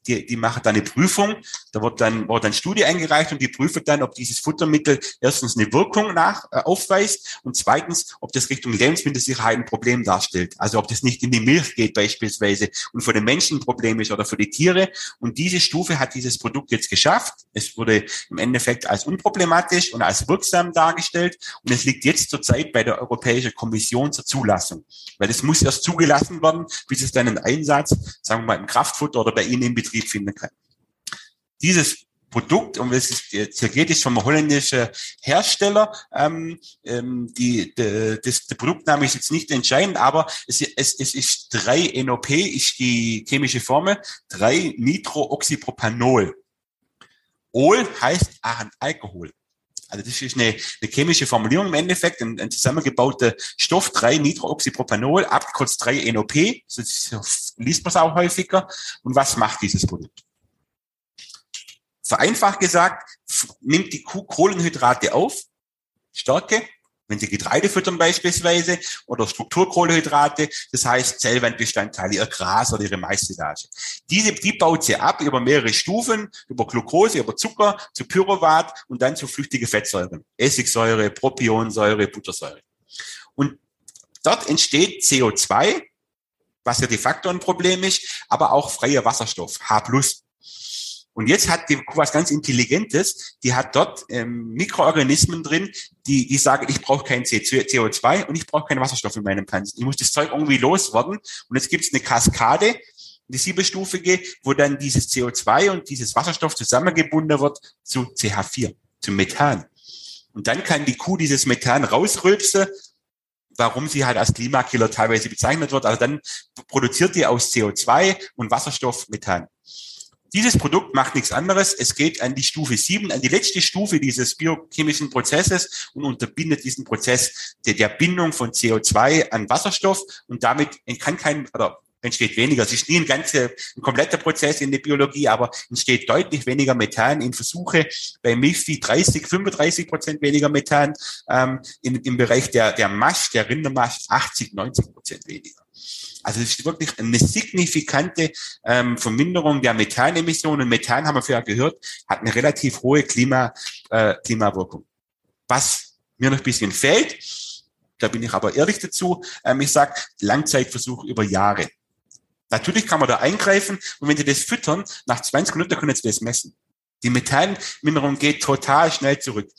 die, die machen dann eine Prüfung, da wird dann, wird dann Studie eingereicht und die prüfen dann, ob dieses Futtermittel erstens eine Wirkung nach äh, aufweist und zweitens, ob das Richtung Lebensmittelsicherheit ein Problem darstellt. Also ob das nicht in die Milch geht beispielsweise und für den Menschen ein Problem ist oder für die Tiere. Und diese Stufe hat dieses Produkt jetzt geschafft. Es wurde im Endeffekt als unproblematisch und als wirksam dargestellt und es liegt jetzt zurzeit bei der Europäischen Kommission zur Zulassung. Weil es muss erst zugelassen werden, bis es dann einen Einsatz, sagen wir mal im Kraftfutter oder bei Ihnen im Betrieb Betrieb finden kann. Dieses Produkt, und es ist hier geht es vom holländischen Hersteller. Ähm, ähm, die, de, das, der Produktname ist jetzt nicht entscheidend, aber es, es, es ist 3-NOP, ist die chemische Formel, 3-Nitrooxypropanol. Ol heißt Alkohol. Also das ist eine, eine chemische Formulierung im Endeffekt, ein, ein zusammengebauter Stoff, 3-Nitrooxypropanol, abgekürzt 3-NOP, so liest man es auch häufiger. Und was macht dieses Produkt? Vereinfacht gesagt, nimmt die Kohlenhydrate auf, Stärke, wenn Sie Getreide füttern beispielsweise oder Strukturkohlehydrate, das heißt Zellwandbestandteile, ihr Gras oder ihre Maissilage. Diese, die baut sie ab über mehrere Stufen, über Glucose, über Zucker, zu Pyruvat und dann zu flüchtige Fettsäuren. Essigsäure, Propionsäure, Buttersäure. Und dort entsteht CO2, was ja de facto ein Problem ist, aber auch freier Wasserstoff, H+. Und jetzt hat die Kuh was ganz Intelligentes, die hat dort ähm, Mikroorganismen drin, die, die sagen, ich brauche kein CO2 und ich brauche keinen Wasserstoff in meinem Pflanzen. Ich muss das Zeug irgendwie loswerden. Und jetzt gibt es eine Kaskade, die siebenstufige, wo dann dieses CO2 und dieses Wasserstoff zusammengebunden wird zu CH4, zu Methan. Und dann kann die Kuh dieses Methan rausrülpsen, warum sie halt als Klimakiller teilweise bezeichnet wird. Also dann produziert die aus CO2 und Wasserstoff Methan. Dieses Produkt macht nichts anderes. Es geht an die Stufe 7, an die letzte Stufe dieses biochemischen Prozesses und unterbindet diesen Prozess der, der Bindung von CO2 an Wasserstoff und damit kann kein, oder entsteht weniger. Es ist nie ein ganzer, ein kompletter Prozess in der Biologie, aber entsteht deutlich weniger Methan in Versuche bei Milchvieh 30, 35 Prozent weniger Methan, ähm, in, im Bereich der, der Masch, der Rindermasch 80, 90 Prozent weniger. Also es ist wirklich eine signifikante ähm, Verminderung der Methanemissionen. Methan, haben wir vorher gehört, hat eine relativ hohe Klima, äh, Klimawirkung. Was mir noch ein bisschen fehlt, da bin ich aber ehrlich dazu, ähm, ich sage Langzeitversuch über Jahre. Natürlich kann man da eingreifen und wenn Sie das füttern, nach 20 Minuten können Sie das messen. Die Methanminderung geht total schnell zurück.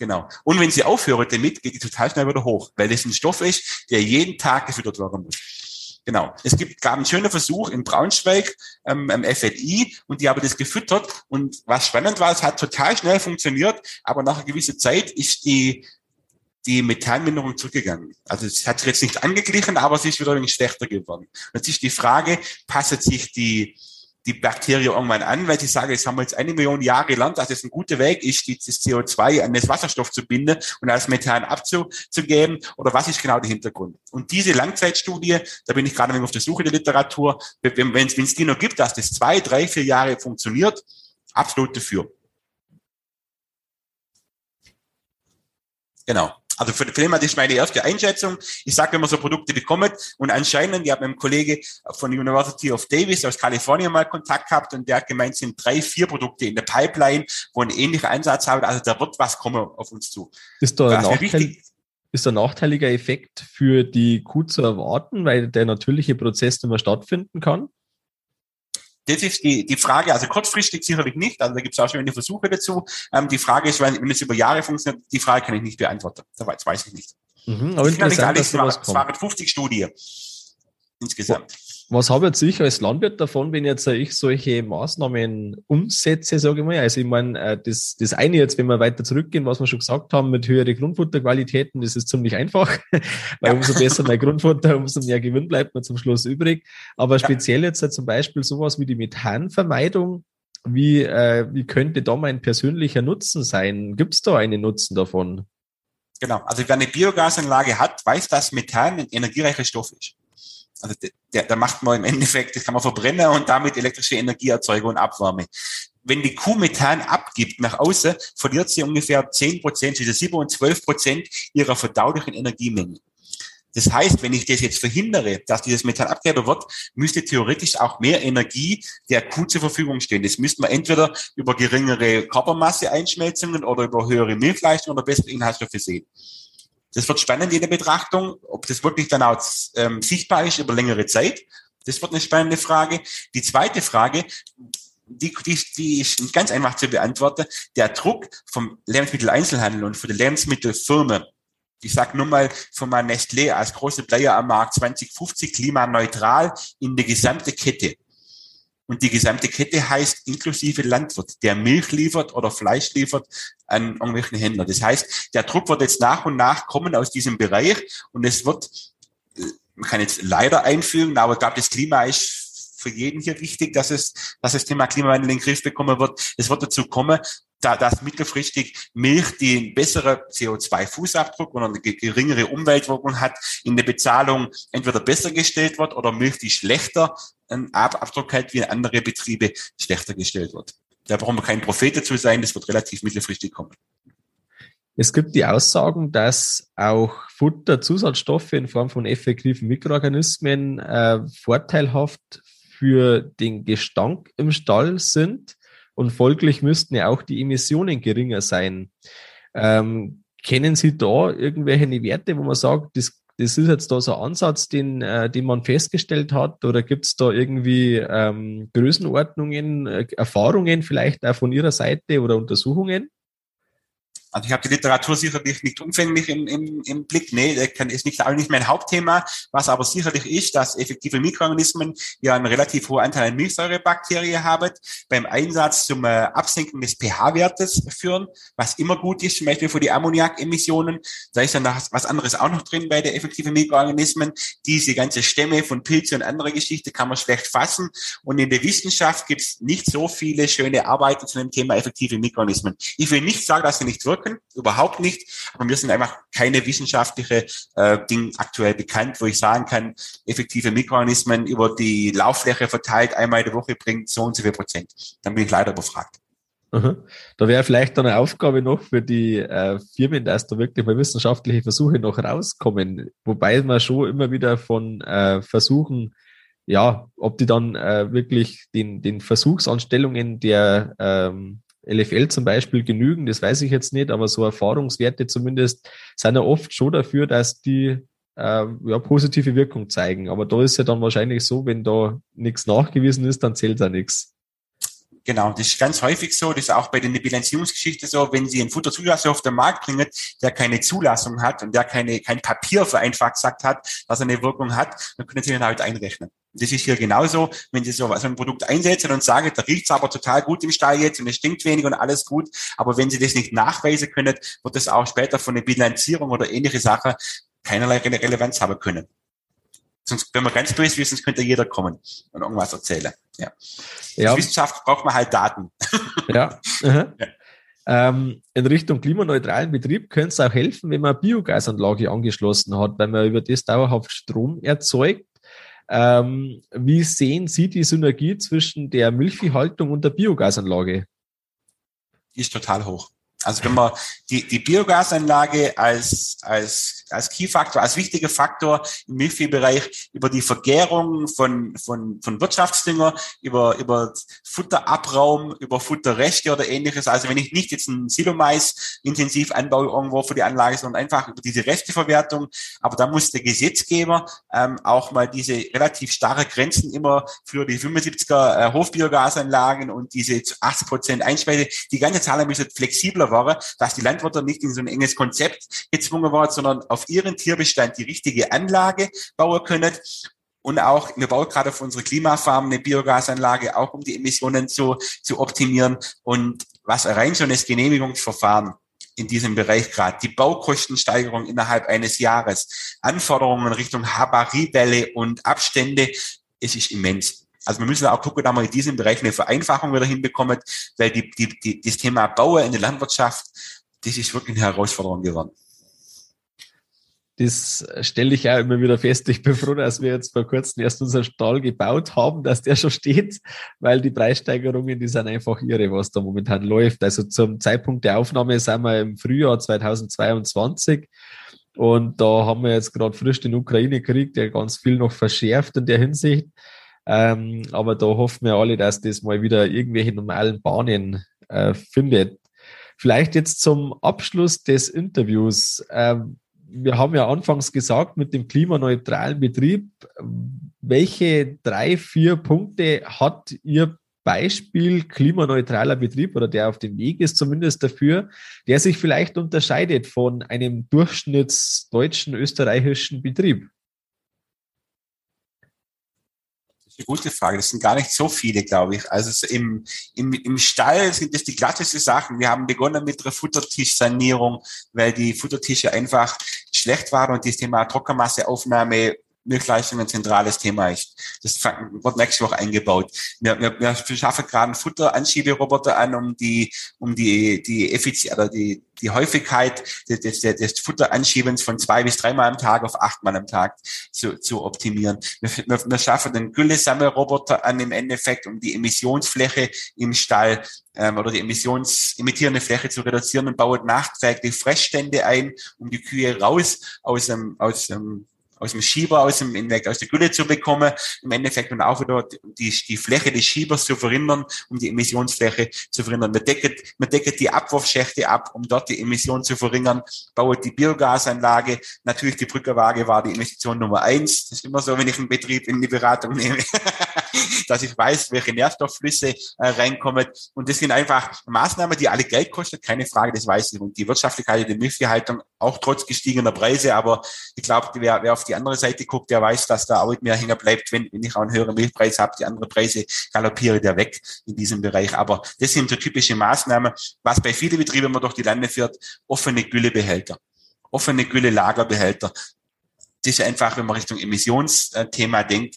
Genau. Und wenn Sie aufhören damit, geht die total schnell wieder hoch, weil das ein Stoff ist, der jeden Tag gefüttert werden muss. Genau. Es gibt, gab einen schönen Versuch in Braunschweig ähm, am FLI und die haben das gefüttert und was spannend war, es hat total schnell funktioniert, aber nach einer gewissen Zeit ist die die Methanminderung zurückgegangen. Also es hat sich jetzt nicht angeglichen, aber es ist wieder ein wenig schlechter geworden. Jetzt ist die Frage, passt sich die, die Bakterie irgendwann an, weil sie sagen, jetzt haben wir jetzt eine Million Jahre gelernt, dass es ein guter Weg ist, das CO2 an das Wasserstoff zu binden und als Methan abzugeben, oder was ist genau der Hintergrund? Und diese Langzeitstudie, da bin ich gerade auf der Suche der Literatur, wenn es die noch gibt, dass das zwei, drei, vier Jahre funktioniert, absolut dafür. Genau. Also für, den das ist meine erste Einschätzung. Ich sage, wenn man so Produkte bekommt und anscheinend, ich habe mit einem Kollege von der University of Davis aus Kalifornien mal Kontakt gehabt und der hat gemeint, sind drei, vier Produkte in der Pipeline, wo einen ähnlichen Ansatz haben. Also da wird was kommen auf uns zu. Ist da ein Nachteil, ist ein nachteiliger Effekt für die Kuh zu erwarten, weil der natürliche Prozess nicht mehr stattfinden kann? Das ist die, die Frage, also kurzfristig sicherlich nicht, also da gibt es auch schon eine Versuche dazu. Ähm, die Frage ist, wenn, wenn es über Jahre funktioniert, die Frage kann ich nicht beantworten. Das weiß ich nicht. Mhm, aber interessant, nicht alles, es waren 50 Studien insgesamt. Was habe jetzt ich als Landwirt davon, wenn jetzt ich solche Maßnahmen umsetze, sage ich mal? Also ich meine, äh, das, das eine jetzt, wenn wir weiter zurückgehen, was wir schon gesagt haben, mit höheren Grundfutterqualitäten, das ist ziemlich einfach, weil ja. umso besser mein Grundfutter, umso mehr Gewinn bleibt mir zum Schluss übrig. Aber speziell jetzt zum Beispiel sowas wie die Methanvermeidung, wie, äh, wie könnte da mein persönlicher Nutzen sein? Gibt es da einen Nutzen davon? Genau, also wer eine Biogasanlage hat, weiß, dass Methan ein energiereicher Stoff ist. Also der, da macht man im Endeffekt, das kann man verbrennen und damit elektrische Energie erzeugen und Abwärme. Wenn die Kuh Methan abgibt nach außen, verliert sie ungefähr 10 Prozent, zwischen 7 und 12 Prozent ihrer verdaulichen Energiemenge. Das heißt, wenn ich das jetzt verhindere, dass dieses Methan abgegeben wird, müsste theoretisch auch mehr Energie der Kuh zur Verfügung stehen. Das müsste man entweder über geringere Körpermasse-Einschmelzungen oder über höhere Milchleistung oder bessere Inhaltsstoffe sehen. Das wird spannend in der Betrachtung, ob das wirklich dann auch ähm, sichtbar ist über längere Zeit. Das wird eine spannende Frage. Die zweite Frage, die, die, die ist ganz einfach zu beantworten. Der Druck vom Lebensmitteleinzelhandel und von der Lebensmittelfirma, ich sage nur mal von meinem Nestlé als große Player am Markt 2050 klimaneutral in der gesamte Kette. Und die gesamte Kette heißt inklusive Landwirt, der Milch liefert oder Fleisch liefert an irgendwelchen Händler. Das heißt, der Druck wird jetzt nach und nach kommen aus diesem Bereich und es wird, man kann jetzt leider einfügen, aber ich glaube, das Klima ist für jeden hier wichtig, dass es, dass das Thema Klimawandel in den Griff bekommen wird. Es wird dazu kommen, da dass mittelfristig Milch, die einen besseren CO2-Fußabdruck oder eine geringere Umweltwirkung hat, in der Bezahlung entweder besser gestellt wird oder Milch, die schlechter einen Abdruck hat, wie andere Betriebe schlechter gestellt wird. Da brauchen wir kein Prophet dazu sein, das wird relativ mittelfristig kommen. Es gibt die Aussagen, dass auch Futterzusatzstoffe in Form von effektiven Mikroorganismen äh, vorteilhaft für den Gestank im Stall sind und folglich müssten ja auch die Emissionen geringer sein. Ähm, kennen Sie da irgendwelche Werte, wo man sagt, das, das ist jetzt da so ein Ansatz, den, äh, den man festgestellt hat, oder gibt es da irgendwie ähm, Größenordnungen, äh, Erfahrungen vielleicht auch von Ihrer Seite oder Untersuchungen? Also ich habe die Literatur sicherlich nicht umfänglich im, im, im Blick. Nee, ist nicht, auch nicht mein Hauptthema. Was aber sicherlich ist, dass effektive Mikroorganismen ja einen relativ hohen Anteil an Milchsäurebakterien haben, beim Einsatz zum äh, Absenken des pH-Wertes führen, was immer gut ist, zum Beispiel für die Ammoniakemissionen. Da ist dann was anderes auch noch drin bei der effektiven Mikroorganismen. Diese ganze Stämme von Pilze und andere Geschichte kann man schlecht fassen. Und in der Wissenschaft gibt es nicht so viele schöne Arbeiten zu dem Thema effektive Mikroorganismen. Ich will nicht sagen, dass sie nicht wirken, überhaupt nicht. Aber mir sind einfach keine wissenschaftliche äh, Dinge aktuell bekannt, wo ich sagen kann, effektive Mikroorganismen über die Lauffläche verteilt einmal in der Woche bringt so und so viel Prozent. Dann bin ich leider befragt. Da wäre vielleicht eine Aufgabe noch für die äh, Firmen, dass da wirklich mal wissenschaftliche Versuche noch rauskommen. Wobei man schon immer wieder von äh, Versuchen, ja, ob die dann äh, wirklich den, den Versuchsanstellungen der ähm, LFL zum Beispiel genügen, das weiß ich jetzt nicht, aber so Erfahrungswerte zumindest sind ja oft schon dafür, dass die äh, ja, positive Wirkung zeigen. Aber da ist ja dann wahrscheinlich so, wenn da nichts nachgewiesen ist, dann zählt da nichts. Genau, das ist ganz häufig so, das ist auch bei der Bilanzierungsgeschichte so, wenn Sie einen Futterzulasser auf den Markt bringen, der keine Zulassung hat und der keine, kein Papier vereinfacht gesagt hat, dass er eine Wirkung hat, dann können Sie den halt einrechnen. Das ist hier genauso, wenn Sie so, so ein Produkt einsetzen und sagen, da riecht's aber total gut im Stall jetzt und es stinkt wenig und alles gut, aber wenn Sie das nicht nachweisen können, wird das auch später von der Bilanzierung oder ähnliche Sache keinerlei Relevanz haben können. Sonst, wenn man ganz böse ist, sonst könnte jeder kommen und irgendwas erzählen. Ja. ja. Wissenschaft braucht man halt Daten. Ja. ja. Ähm, in Richtung klimaneutralen Betrieb könnte es auch helfen, wenn man eine Biogasanlage angeschlossen hat, weil man über das dauerhaft Strom erzeugt. Ähm, wie sehen Sie die Synergie zwischen der Milchviehhaltung und der Biogasanlage? Die ist total hoch. Also wenn man die, die Biogasanlage als, als, als Key-Faktor, als wichtiger Faktor im Milchviehbereich über die Vergärung von, von, von Wirtschaftsdünger, über, über Futterabraum, über Futterreste oder ähnliches. Also wenn ich nicht jetzt ein Silomais intensiv anbaue irgendwo für die Anlage, sondern einfach über diese Resteverwertung. Aber da muss der Gesetzgeber ähm, auch mal diese relativ starre Grenzen immer für die 75er äh, Hofbiogasanlagen und diese 80 Prozent Einspeise, die ganze Zahl müssen flexibler war, dass die Landwirte nicht in so ein enges Konzept gezwungen waren, sondern auf ihren Tierbestand die richtige Anlage bauen können. Und auch, wir bauen gerade auf unsere Klimafarm eine Biogasanlage, auch um die Emissionen zu, zu optimieren. Und was rein schon das Genehmigungsverfahren in diesem Bereich gerade. Die Baukostensteigerung innerhalb eines Jahres, Anforderungen Richtung Habariewelle und Abstände, es ist immens. Also wir müssen auch gucken, dass wir in diesem Bereich eine Vereinfachung wieder hinbekommen, weil die, die, die, das Thema Bauer in der Landwirtschaft, das ist wirklich eine Herausforderung geworden. Das stelle ich auch immer wieder fest. Ich bin froh, dass wir jetzt vor kurzem erst unseren Stall gebaut haben, dass der schon steht, weil die Preissteigerungen, die sind einfach irre, was da momentan läuft. Also zum Zeitpunkt der Aufnahme sind wir im Frühjahr 2022 und da haben wir jetzt gerade frisch den Ukraine-Krieg, der ganz viel noch verschärft in der Hinsicht. Ähm, aber da hoffen wir alle, dass das mal wieder irgendwelche normalen Bahnen äh, findet. Vielleicht jetzt zum Abschluss des Interviews. Ähm, wir haben ja anfangs gesagt, mit dem klimaneutralen Betrieb, welche drei, vier Punkte hat Ihr Beispiel klimaneutraler Betrieb oder der auf dem Weg ist zumindest dafür, der sich vielleicht unterscheidet von einem durchschnittsdeutschen österreichischen Betrieb? Eine gute Frage. Das sind gar nicht so viele, glaube ich. Also im, im, im Stall sind das die glatteste Sachen. Wir haben begonnen mit der Futtertischsanierung, weil die Futtertische einfach schlecht waren und das Thema Trockenmasseaufnahme Milchleistung ein zentrales Thema ist. Das wird nächste Woche eingebaut. Wir, wir, wir schaffen gerade einen Futteranschiebroboter an, um die, um die, die Effizienz oder die, die Häufigkeit des, des, des Futteranschiebens von zwei bis dreimal am Tag auf achtmal am Tag zu, zu optimieren. Wir, wir, wir schaffen den Güllesammelroboter an im Endeffekt, um die Emissionsfläche im Stall ähm, oder die emissions emittierende Fläche zu reduzieren und bauen nachträglich Fressstände ein, um die Kühe raus aus dem, aus dem aus dem Schieber, aus dem Inweg, aus der Gülle zu bekommen, im Endeffekt und auch wieder die, die Fläche des Schiebers zu verringern, um die Emissionsfläche zu verringern. Man deckt, man deckt die Abwurfschächte ab, um dort die Emissionen zu verringern, baut die Biogasanlage. Natürlich die Brückerwaage war die Investition Nummer eins. Das ist immer so, wenn ich einen Betrieb in die Beratung nehme. dass ich weiß, welche Nährstoffflüsse äh, reinkommen. Und das sind einfach Maßnahmen, die alle Geld kosten, keine Frage, das weiß ich. Und die Wirtschaftlichkeit der Milchviehhaltung auch trotz gestiegener Preise, aber ich glaube, wer, wer auf die andere Seite guckt, der weiß, dass da auch mehr hängen bleibt, wenn, wenn ich auch einen höheren Milchpreis habe, die anderen Preise galoppiere der weg in diesem Bereich. Aber das sind so typische Maßnahmen, was bei vielen Betrieben immer durch die Lande führt, offene Güllebehälter offene Gülle-Lagerbehälter. Das ist einfach, wenn man Richtung Emissionsthema denkt,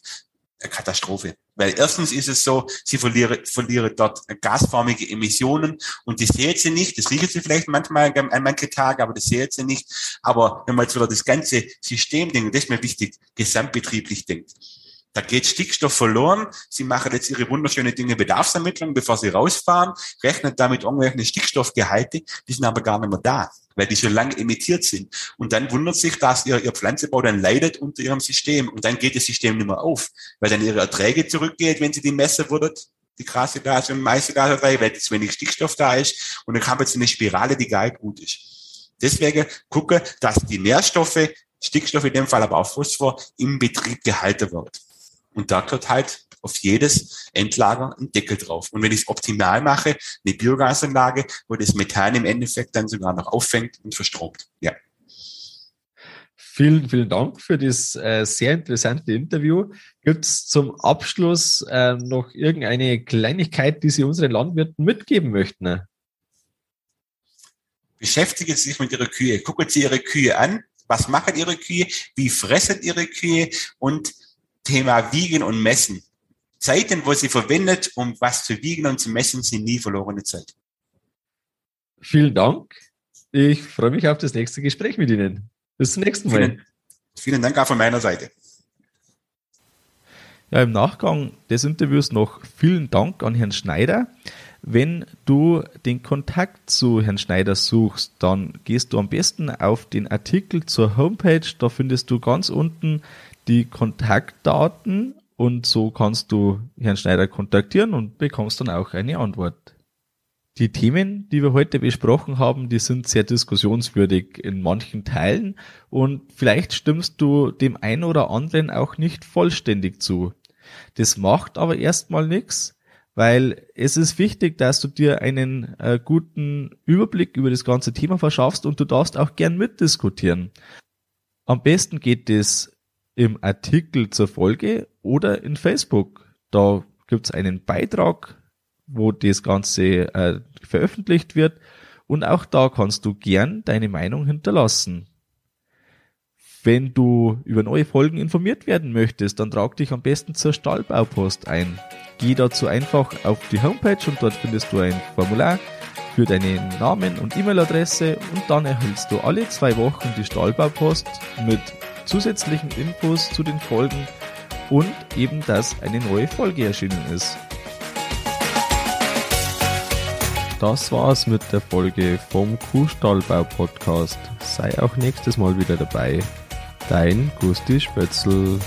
eine Katastrophe. Weil erstens ist es so, sie verlieren, verlieren dort gasförmige Emissionen und die sehen sie nicht. Das riechen sie vielleicht manchmal an manche Tage, aber das sehen sie nicht. Aber wenn man jetzt wieder das ganze System denkt, das ist mir wichtig, gesamtbetrieblich denkt. Da geht Stickstoff verloren. Sie machen jetzt ihre wunderschöne Dinge Bedarfsermittlung, bevor sie rausfahren, rechnen damit irgendwelche Stickstoffgehalte, die sind aber gar nicht mehr da weil die schon lange emittiert sind. Und dann wundert sich, dass ihr, ihr Pflanzebau dann leidet unter ihrem System. Und dann geht das System nicht mehr auf, weil dann ihre Erträge zurückgeht, wenn sie die messen würdet, die krasse Gas und meiste Gaserträge, weil zu wenig Stickstoff da ist. Und dann haben wir jetzt eine Spirale, die gar nicht gut ist. Deswegen gucke, dass die Nährstoffe, Stickstoff in dem Fall, aber auch Phosphor, im Betrieb gehalten wird. Und da gehört halt auf jedes Endlager einen Deckel drauf. Und wenn ich es optimal mache, eine Biogasanlage, wo das Methan im Endeffekt dann sogar noch auffängt und verstromt. Ja. Vielen, vielen Dank für das äh, sehr interessante Interview. Gibt es zum Abschluss äh, noch irgendeine Kleinigkeit, die Sie unseren Landwirten mitgeben möchten? Beschäftigen Sie sich mit Ihrer Kühe. Gucken Sie Ihre Kühe an. Was machen Ihre Kühe? Wie fressen Ihre Kühe? Und Thema Wiegen und Messen. Zeiten, wo sie verwendet, um was zu wiegen und zu messen, sind nie verlorene Zeit. Vielen Dank. Ich freue mich auf das nächste Gespräch mit Ihnen. Bis zum nächsten Mal. Vielen, vielen Dank auch von meiner Seite. Ja, im Nachgang des Interviews noch vielen Dank an Herrn Schneider. Wenn du den Kontakt zu Herrn Schneider suchst, dann gehst du am besten auf den Artikel zur Homepage. Da findest du ganz unten die Kontaktdaten und so kannst du Herrn Schneider kontaktieren und bekommst dann auch eine Antwort. Die Themen, die wir heute besprochen haben, die sind sehr diskussionswürdig in manchen Teilen und vielleicht stimmst du dem einen oder anderen auch nicht vollständig zu. Das macht aber erstmal nichts, weil es ist wichtig, dass du dir einen äh, guten Überblick über das ganze Thema verschaffst und du darfst auch gern mitdiskutieren. Am besten geht es im Artikel zur Folge oder in Facebook. Da gibt's einen Beitrag, wo das Ganze äh, veröffentlicht wird. Und auch da kannst du gern deine Meinung hinterlassen. Wenn du über neue Folgen informiert werden möchtest, dann trag dich am besten zur Stallbaupost ein. Geh dazu einfach auf die Homepage und dort findest du ein Formular für deinen Namen und E-Mail-Adresse und dann erhältst du alle zwei Wochen die Stallbaupost mit zusätzlichen Infos zu den Folgen und eben, dass eine neue Folge erschienen ist. Das war's mit der Folge vom Kuhstallbau Podcast. Sei auch nächstes Mal wieder dabei. Dein Gusti Spötzl.